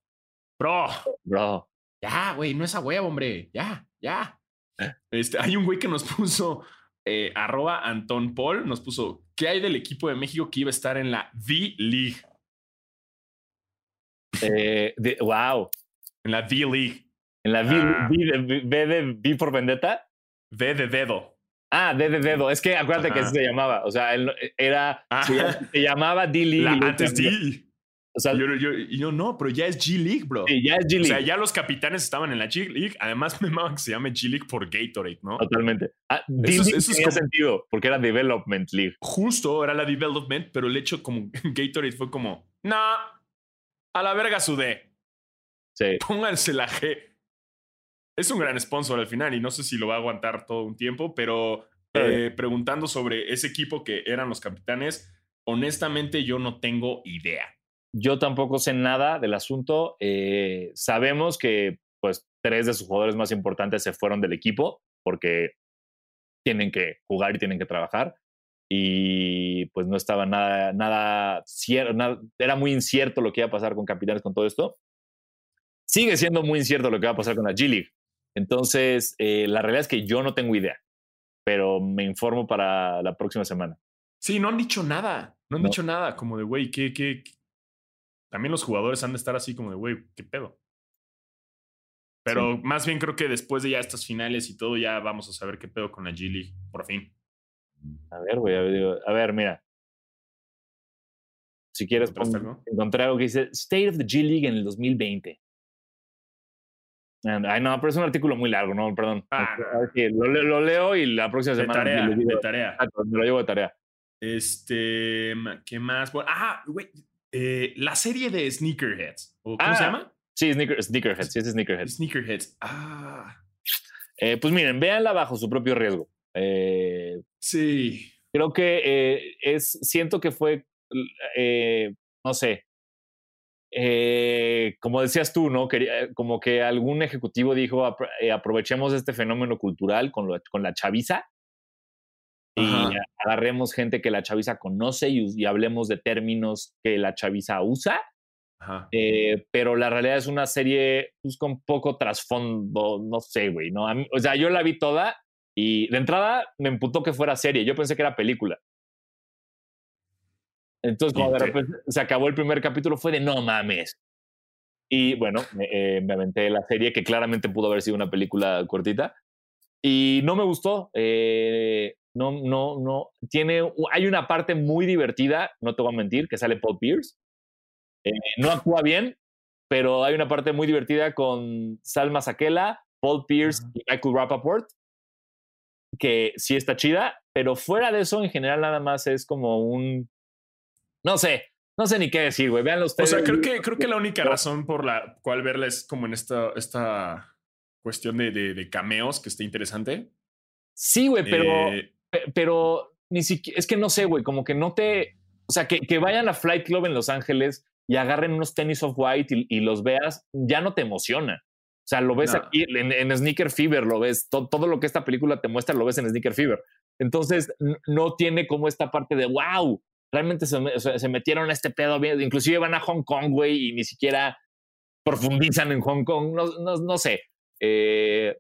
[SPEAKER 1] Bro.
[SPEAKER 2] Bro.
[SPEAKER 1] Ya, güey, no es a huevo, hombre. Ya, ya.
[SPEAKER 2] ¿Eh?
[SPEAKER 1] Este, hay un güey que nos puso, eh, arroba Anton Paul, nos puso, ¿qué hay del equipo de México que iba a estar en la V-League?
[SPEAKER 2] Eh, de- wow.
[SPEAKER 1] En la V-League.
[SPEAKER 2] En la V,
[SPEAKER 1] Ah.
[SPEAKER 2] V de, V de V por vendetta.
[SPEAKER 1] V de dedo.
[SPEAKER 2] Ah, D de dedo. Es que acuérdate que
[SPEAKER 1] Ajá.
[SPEAKER 2] así se llamaba. O sea, él era.
[SPEAKER 1] Ah.
[SPEAKER 2] Se, llam- se llamaba y luego
[SPEAKER 1] antes. D.
[SPEAKER 2] O sea,
[SPEAKER 1] Yo, yo, yo, no, pero ya es G-League, bro.
[SPEAKER 2] sí, ya es
[SPEAKER 1] O
[SPEAKER 2] G-League.
[SPEAKER 1] sea, ya los capitanes estaban en la G-League. Además, me maman que se llame G-League por Gatorade, ¿no?
[SPEAKER 2] Totalmente. Ah,
[SPEAKER 1] Eso eso es
[SPEAKER 2] tenía
[SPEAKER 1] como-
[SPEAKER 2] sentido porque era Development League.
[SPEAKER 1] Justo era la development, pero el hecho como Gatorade fue como, no, a la verga su D,
[SPEAKER 2] Sí.
[SPEAKER 1] pónganse la G. Es un gran sponsor al final y no sé si lo va a aguantar todo un tiempo, pero eh, preguntando sobre ese equipo que eran los capitanes, honestamente yo no tengo idea.
[SPEAKER 2] Yo tampoco sé nada del asunto. Eh, sabemos que pues tres de sus jugadores más importantes se fueron del equipo porque tienen que jugar y tienen que trabajar. Y pues no estaba nada, nada cierto, era muy incierto lo que iba a pasar con Capitanes con todo esto. Sigue siendo muy incierto lo que va a pasar con la G-League. Entonces, eh, la realidad es que yo no tengo idea, pero me informo para la próxima semana.
[SPEAKER 1] Sí, no han dicho nada, no han
[SPEAKER 2] No.
[SPEAKER 1] dicho nada, como de, güey, ¿qué, qué, qué? También los jugadores han de estar así como de, güey, ¿qué pedo? Pero más bien creo que después de ya estas finales y todo, ya vamos a saber qué pedo con la G-League, por fin.
[SPEAKER 2] A ver, güey, a ver, digo, a ver, mira. Si quieres,
[SPEAKER 1] ¿Encontraste
[SPEAKER 2] pon-
[SPEAKER 1] algo?
[SPEAKER 2] encontré algo que dice State of the G League en el 2020. And- Ay, no, pero es un artículo muy largo, no, perdón.
[SPEAKER 1] Ah,
[SPEAKER 2] sí, lo, le- lo leo y la próxima
[SPEAKER 1] De
[SPEAKER 2] semana
[SPEAKER 1] tarea,
[SPEAKER 2] me lo,
[SPEAKER 1] de tarea.
[SPEAKER 2] Me lo llevo de tarea.
[SPEAKER 1] Este, ¿qué más? Bueno, ah, güey, eh, la serie de Sneakerheads. ¿o ¿Cómo
[SPEAKER 2] Ah.
[SPEAKER 1] se llama?
[SPEAKER 2] Sí, sneaker, Sneakerhead, sí, es Sneakerhead.
[SPEAKER 1] Sneakerheads. Ah,
[SPEAKER 2] Eh, pues miren, véanla bajo su propio riesgo. Eh,
[SPEAKER 1] sí.
[SPEAKER 2] creo que eh, es, siento que fue, eh, no sé, eh, como decías tú, ¿no? Quería, como que algún ejecutivo dijo, "Apro- aprovechemos este fenómeno cultural con, lo- con la chaviza y agarremos gente que la chaviza conoce y, y hablemos de términos que la chaviza usa.
[SPEAKER 1] Ajá.
[SPEAKER 2] Eh, pero la realidad es una serie pues, con poco trasfondo, no sé, güey, ¿no? Mí- o sea, yo la vi toda y de entrada me emputó que fuera serie, yo pensé que era película. Entonces, cuando de
[SPEAKER 1] te-
[SPEAKER 2] repente se acabó el primer capítulo, fue de no mames. Y bueno, me, eh, me aventé la serie, que claramente pudo haber sido una película cortita. Y no me gustó. Eh, no, no, no. Tiene, hay una parte muy divertida, no te voy a mentir, que sale Paul Pierce. Eh, no actúa bien, pero hay una parte muy divertida con Salma Sakela, Paul Pierce y Michael Rappaport, que sí está chida, pero fuera de eso, en general, nada más es como un. No sé, no sé ni qué decir, güey. Vean ustedes.
[SPEAKER 1] O sea, creo que, creo que la única razón por la cual verla es como en esta, esta cuestión de, de, cameos que está interesante.
[SPEAKER 2] Sí, güey, pero, eh, pero ni siquiera, es que no sé, güey, como que no te, o sea, que, que, vayan a Flight Club en Los Ángeles y agarren unos tenis of white y, los veas, ya no te emociona. O sea, lo ves aquí en, Sneaker Fever, lo ves, todo lo que esta película te muestra lo ves en Sneaker Fever. Entonces, no tiene como esta parte de, wow, realmente se, metieron a este pedo, inclusive van a Hong Kong, güey, y ni siquiera profundizan en Hong Kong, no, no, no sé. Eh,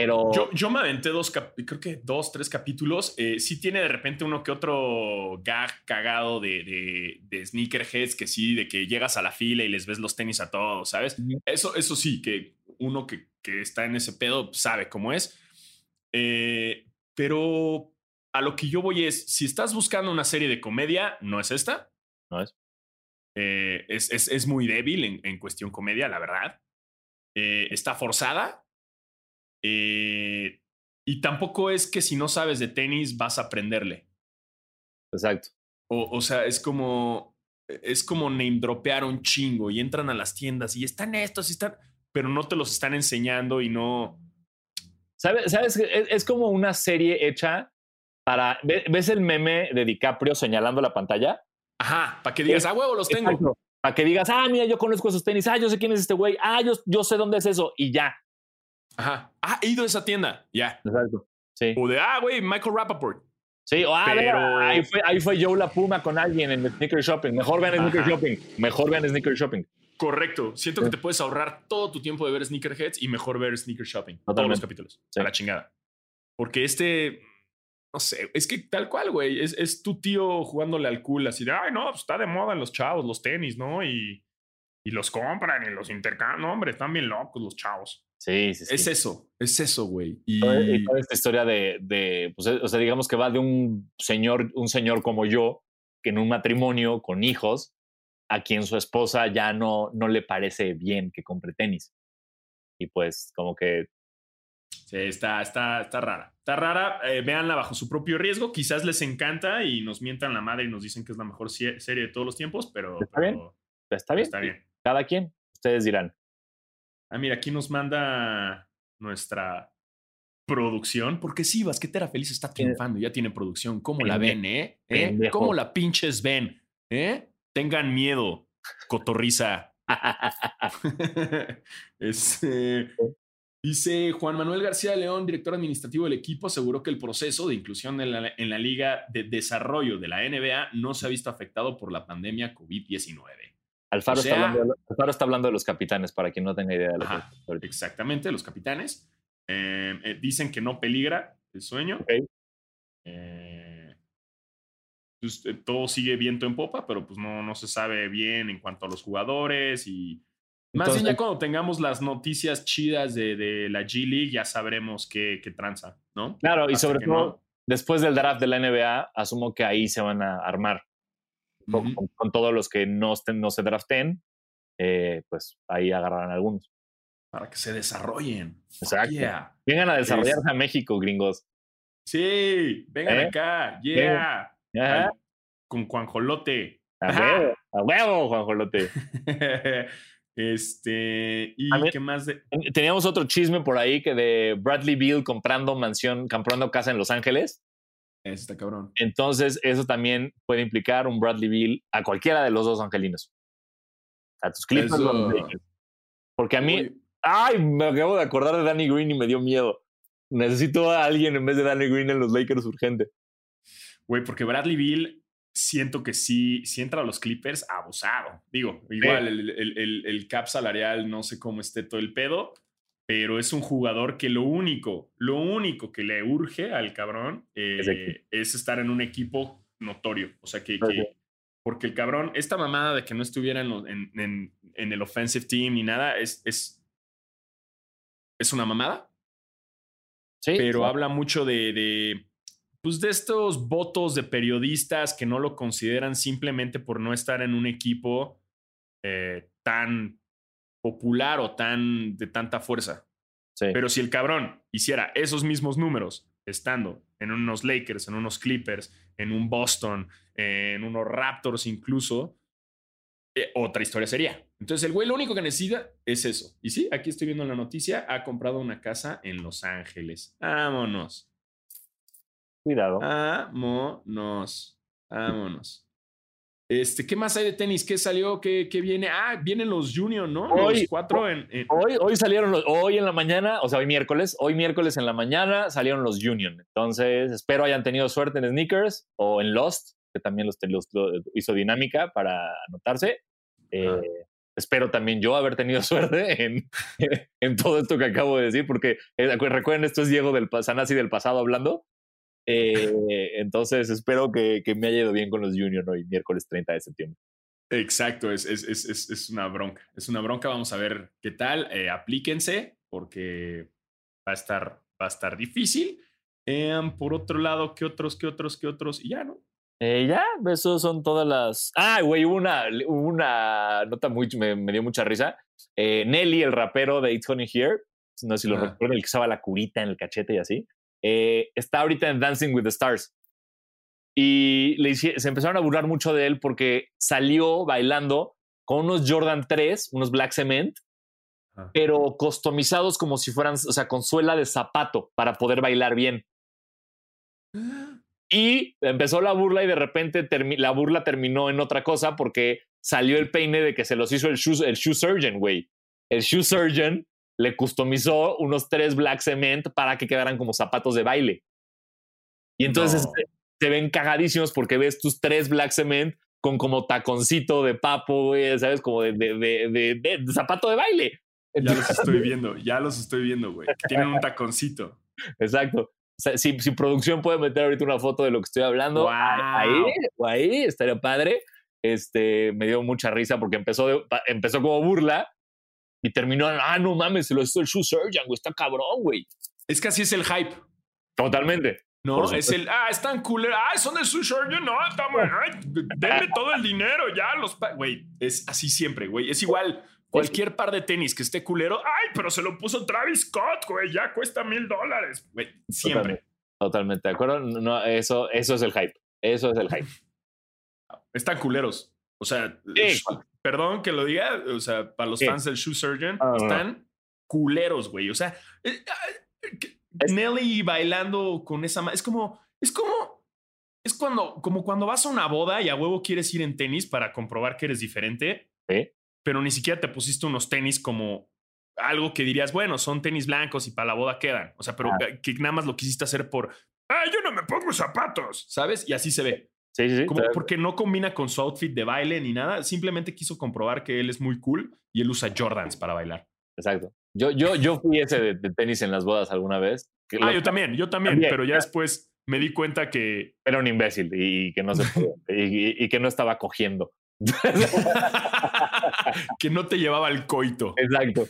[SPEAKER 2] pero...
[SPEAKER 1] Yo, yo me aventé dos, creo que dos, tres capítulos. Eh, sí tiene de repente uno que otro gag cagado de, de, de, sneakerheads, que sí, de que llegas a la fila y les ves los tenis a todos, ¿sabes? Eso, eso sí, que uno que, que está en ese pedo sabe cómo es. Eh, pero a lo que yo voy es, si estás buscando una serie de comedia, no es esta.
[SPEAKER 2] No es.
[SPEAKER 1] Eh, es, es, es, muy débil en, en, cuestión comedia, la verdad. Eh, está forzada. Eh, y tampoco es que si no sabes de tenis vas a aprenderle.
[SPEAKER 2] Exacto.
[SPEAKER 1] O, o sea, es como, es como name dropear un chingo y entran a las tiendas y están estos y están, pero no te los están enseñando y no.
[SPEAKER 2] ¿Sabes? ¿Sabes? Es, es como una serie hecha para. ¿Ves el meme de DiCaprio señalando la pantalla?
[SPEAKER 1] Ajá, para que digas, ah, huevo, los tengo.
[SPEAKER 2] Para que digas, ah, mira, yo conozco esos tenis, ah, yo sé quién es este güey, ah, yo, yo sé dónde es eso, y ya.
[SPEAKER 1] Ajá. Ah, he ido a esa tienda, ya.
[SPEAKER 2] Exacto. Sí.
[SPEAKER 1] O de, ah, güey, Michael Rappaport.
[SPEAKER 2] Sí, ah, Pero... ahí, fue, ahí fue Joe La Puma con alguien en el Sneaker Shopping. Mejor vean Sneaker Shopping. Mejor vean Sneaker Shopping.
[SPEAKER 1] Correcto. Siento que te puedes ahorrar todo tu tiempo de ver Sneakerheads y mejor ver Sneaker Shopping. Todos los capítulos. A la chingada. Porque este no sé, es que tal cual, güey, es, es, tu tío jugándole al cool, así de, ay, no, pues está de moda en los chavos, los tenis, ¿no? Y, y los compran y los intercambian, no, hombre, están bien locos los chavos.
[SPEAKER 2] Sí, sí, sí.
[SPEAKER 1] Es eso, es eso, güey. Y...
[SPEAKER 2] Toda, esta historia de, de pues, o sea, digamos que va de un señor, un señor como yo, que en un matrimonio con hijos, a quien su esposa ya no, no le parece bien que compre tenis. Y pues como que
[SPEAKER 1] Sí, está, está, está rara. Está rara. Eh, véanla bajo su propio riesgo. Quizás les encanta y nos mientan la madre y nos dicen que es la mejor serie de todos los tiempos, pero.
[SPEAKER 2] Está bien. Está bien.
[SPEAKER 1] Está bien.
[SPEAKER 2] Cada quien. Ustedes dirán.
[SPEAKER 1] Ah, mira, aquí nos manda nuestra producción. Porque sí, Basquetera Feliz está triunfando. Ya tiene producción. ¿Cómo la ven, eh? ¿Eh? ¿Cómo la pinches ven? ¿Eh? Tengan miedo, cotorriza. es, Dice Juan Manuel García León, director administrativo del equipo, aseguró que el proceso de inclusión en la, Liga de Desarrollo de la NBA no se ha visto afectado por la pandemia COVID-19.
[SPEAKER 2] Alfaro, está hablando, Alfaro, está hablando de los capitanes, para quien no tenga idea de lo
[SPEAKER 1] que Exactamente, los capitanes. Eh, eh, dicen que no peligra el sueño. Eh, pues, todo sigue viento en popa, pero pues no, no se sabe bien en cuanto a los jugadores y más bien ya cuando tengamos las noticias chidas de, de, la G League, ya sabremos qué, qué tranza, ¿no?
[SPEAKER 2] Claro, y sobre todo, después del draft de la NBA, asumo que ahí se van a armar con, todos los que no, estén, no se draften, eh, pues ahí agarrarán algunos.
[SPEAKER 1] Para que se desarrollen.
[SPEAKER 2] Exacto. Vengan a desarrollarse a México, gringos.
[SPEAKER 1] Sí, vengan ¿Eh? acá, yeah. con Juanjolote.
[SPEAKER 2] A huevo, a huevo, Juanjolote.
[SPEAKER 1] Este, y qué más de...
[SPEAKER 2] Teníamos otro chisme por ahí que de Bradley Bill comprando mansión, comprando casa en Los Ángeles.
[SPEAKER 1] Eso está cabrón.
[SPEAKER 2] Entonces, eso también puede implicar un Bradley Bill a cualquiera de los dos angelinos. A tus Clippers Porque a mí, ay, me acabo de acordar de Danny Green y me dio miedo. Necesito a alguien en vez de Danny Green en los Lakers urgente.
[SPEAKER 1] Güey, porque Bradley Bill siento que sí, si entra a los Clippers, abusado. Digo, igual el, el, cap salarial no sé cómo esté todo el pedo, pero es un jugador que lo único, lo único que le urge al cabrón eh, es, estar en un equipo notorio. O sea, que, porque el cabrón, esta mamada de que no estuviera en, en, en, el offensive team ni nada, es, es, es una mamada. pero habla mucho de, de, pues de estos votos de periodistas que no lo consideran simplemente por no estar en un equipo eh, tan popular o tan de tanta fuerza. Pero si el cabrón hiciera esos mismos números estando en unos Lakers, en unos Clippers, en un Boston, en unos Raptors incluso, eh, otra historia sería. Entonces el güey lo único que necesita es eso. Y sí, aquí estoy viendo la noticia, ha comprado una casa en Los Ángeles. Vámonos.
[SPEAKER 2] Cuidado.
[SPEAKER 1] Vámonos. Vámonos. Este, ¿qué más hay de tenis? ¿Qué salió? ¿Qué, qué viene? Ah, vienen los Junior, ¿no?
[SPEAKER 2] Hoy,
[SPEAKER 1] los cuatro en,
[SPEAKER 2] Hoy, hoy salieron los, hoy en la mañana, o sea, hoy miércoles, hoy miércoles en la mañana salieron los Union. Entonces, espero hayan tenido suerte en Sneakers o en Lost, que también los, hizo dinámica para anotarse. Eh, espero también yo haber tenido suerte en, en, todo esto que acabo de decir, porque eh, recuerden, esto es Diego del Sanasi del pasado hablando. Eh, entonces espero que, me haya ido bien con los Junior hoy, miércoles 30 de septiembre.
[SPEAKER 1] Exacto, es, es, es, es, una bronca. Es una bronca. Vamos a ver qué tal. Eh, aplíquense porque va a estar, va a estar difícil. Em, por otro lado, ¿qué otros, qué otros, qué otros? Y ya, ¿no?
[SPEAKER 2] Eh, ya, esos son todas las. Ah, güey, una, una nota muy. Me, dio mucha risa. Nelly, el rapero de It's Honey Here, no sé si lo recuerdo, el que usaba la curita en el cachete y así. Eh, está ahorita en Dancing with the Stars. Y le, se empezaron a burlar mucho de él porque salió bailando con unos Jordan 3, unos Black Cement, pero customizados como si fueran, o sea, con suela de zapato para poder bailar bien. Y empezó la burla y de repente la burla terminó en otra cosa porque salió el peine de que se los hizo el shoe, el shoe surgeon, güey. El shoe surgeon le customizó unos tres Black Cement para que quedaran como zapatos de baile. Y entonces se, ven cagadísimos porque ves tus tres Black Cement con como taconcito de papo, ¿sabes? Como de, de, zapato de baile.
[SPEAKER 1] Ya los estoy viendo, ya los estoy viendo, güey. Tienen un taconcito.
[SPEAKER 2] Exacto. si, producción puede meter ahorita una foto de lo que estoy hablando, ahí, ahí estaría padre. Este, me dio mucha risa porque empezó, empezó como burla y terminó, ah, no mames, se lo hizo el Shoe Surgeon, güey, está cabrón, güey.
[SPEAKER 1] Es que así es el hype.
[SPEAKER 2] Totalmente.
[SPEAKER 1] No, es el, ah, están cooler, ah, son de Shoe Surgeon, no, está bueno, denme todo el dinero, ya los, güey, es así siempre, güey, es igual. Cualquier par de tenis que esté culero, ay, pero se lo puso Travis Scott, güey, ya cuesta mil dólares, güey, siempre.
[SPEAKER 2] Totalmente, de acuerdo, no, eso, eso es el hype, eso es el hype.
[SPEAKER 1] Están culeros, o sea, perdón que lo diga, o sea, para los fans del Shoe Surgeon, están culeros, güey. O sea, eh, ah, Nelly bailando con esa. Es como. Es como. Es cuando, como cuando vas a una boda y a huevo quieres ir en tenis para comprobar que eres diferente, pero ni siquiera te pusiste unos tenis como algo que dirías, bueno, son tenis blancos y para la boda quedan. O sea, pero ah. que nada más lo quisiste hacer por, ah, yo no me pongo zapatos, ¿sabes? Y así se ve.
[SPEAKER 2] Sí, sí,
[SPEAKER 1] Como porque no combina con su outfit de baile ni nada. Simplemente quiso comprobar que él es muy cool y él usa Jordans para bailar.
[SPEAKER 2] Exacto. Yo, yo, yo fui ese de, tenis en las bodas alguna vez.
[SPEAKER 1] ah, yo también, yo también, pero ya después me di cuenta que...
[SPEAKER 2] Era un imbécil y, que no se y, y, que no estaba cogiendo.
[SPEAKER 1] que no te llevaba el coito.
[SPEAKER 2] Exacto.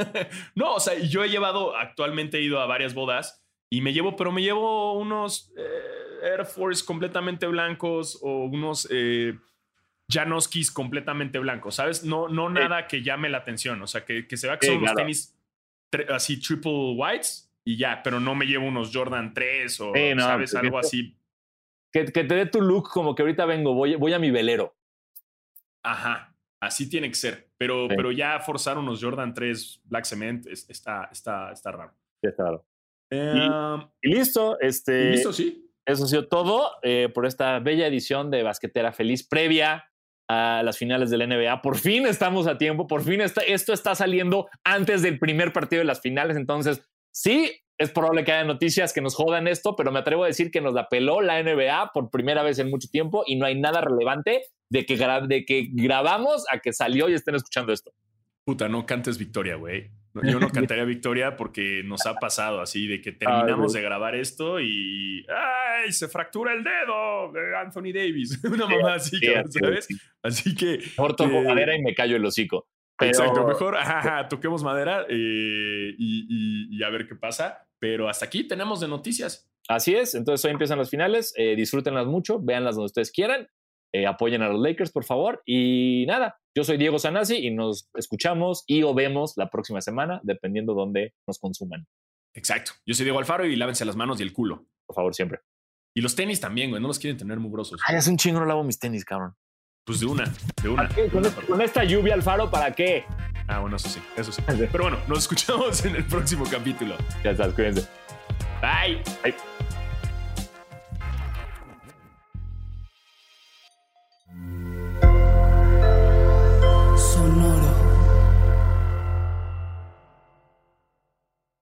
[SPEAKER 1] no, o sea, yo he llevado, actualmente he ido a varias bodas y me llevo, pero me llevo unos... Eh, Air Force completamente blancos o unos eh, Janoskis completamente blancos, ¿sabes? No, no nada que llame la atención, o sea, que, que se vea que son unos tenis así triple whites y ya, pero no me llevo unos Jordan 3 o, ¿sabes? Algo así.
[SPEAKER 2] Que, te dé tu look como que ahorita vengo, voy, voy a mi velero.
[SPEAKER 1] Ajá, así tiene que ser. Pero, pero ya forzar unos Jordan 3 Black Cement está, está, está raro.
[SPEAKER 2] está raro. Em, y, listo, este.
[SPEAKER 1] listo, sí.
[SPEAKER 2] Eso ha sido todo eh, por esta bella edición de Basquetera Feliz previa a las finales del NBA. Por fin estamos a tiempo, por fin está, esto está saliendo antes del primer partido de las finales. Entonces, sí, es probable que haya noticias que nos jodan esto, pero me atrevo a decir que nos la peló la NBA por primera vez en mucho tiempo y no hay nada relevante de que, de que grabamos a que salió y estén escuchando esto.
[SPEAKER 1] Puta, no cantes victoria, güey. Yo no cantaría victoria porque nos ha pasado así de que terminamos de grabar esto y ¡ay! Se fractura el dedo de Anthony Davis. Una mamá así, ¿sabes? Así que.
[SPEAKER 2] Mejor toco madera y me callo el hocico.
[SPEAKER 1] Exacto, mejor toquemos madera eh, y, a ver qué pasa. Pero hasta aquí tenemos de noticias.
[SPEAKER 2] Así es, entonces hoy empiezan las finales, eh, disfrútenlas mucho, véanlas donde ustedes quieran, eh, apoyen a los Lakers, por favor. Y nada, yo soy Diego Sanasi y nos escuchamos y o vemos la próxima semana, dependiendo dónde nos consuman.
[SPEAKER 1] Exacto. Yo soy Diego Alfaro y lávense las manos y el culo.
[SPEAKER 2] Por favor, siempre.
[SPEAKER 1] Y los tenis también, güey. No los quieren tener mugrosos.
[SPEAKER 2] Ay, hace un chingo no lavo mis tenis, cabrón.
[SPEAKER 1] Pues de una, de una.
[SPEAKER 2] ¿Para qué? ¿Con, esta, con esta lluvia, Alfaro, ¿para qué?
[SPEAKER 1] Ah, bueno, eso sí, eso sí. Pero bueno, nos escuchamos en el próximo capítulo.
[SPEAKER 2] Ya estás, cuídense.
[SPEAKER 1] Bye.
[SPEAKER 2] Bye.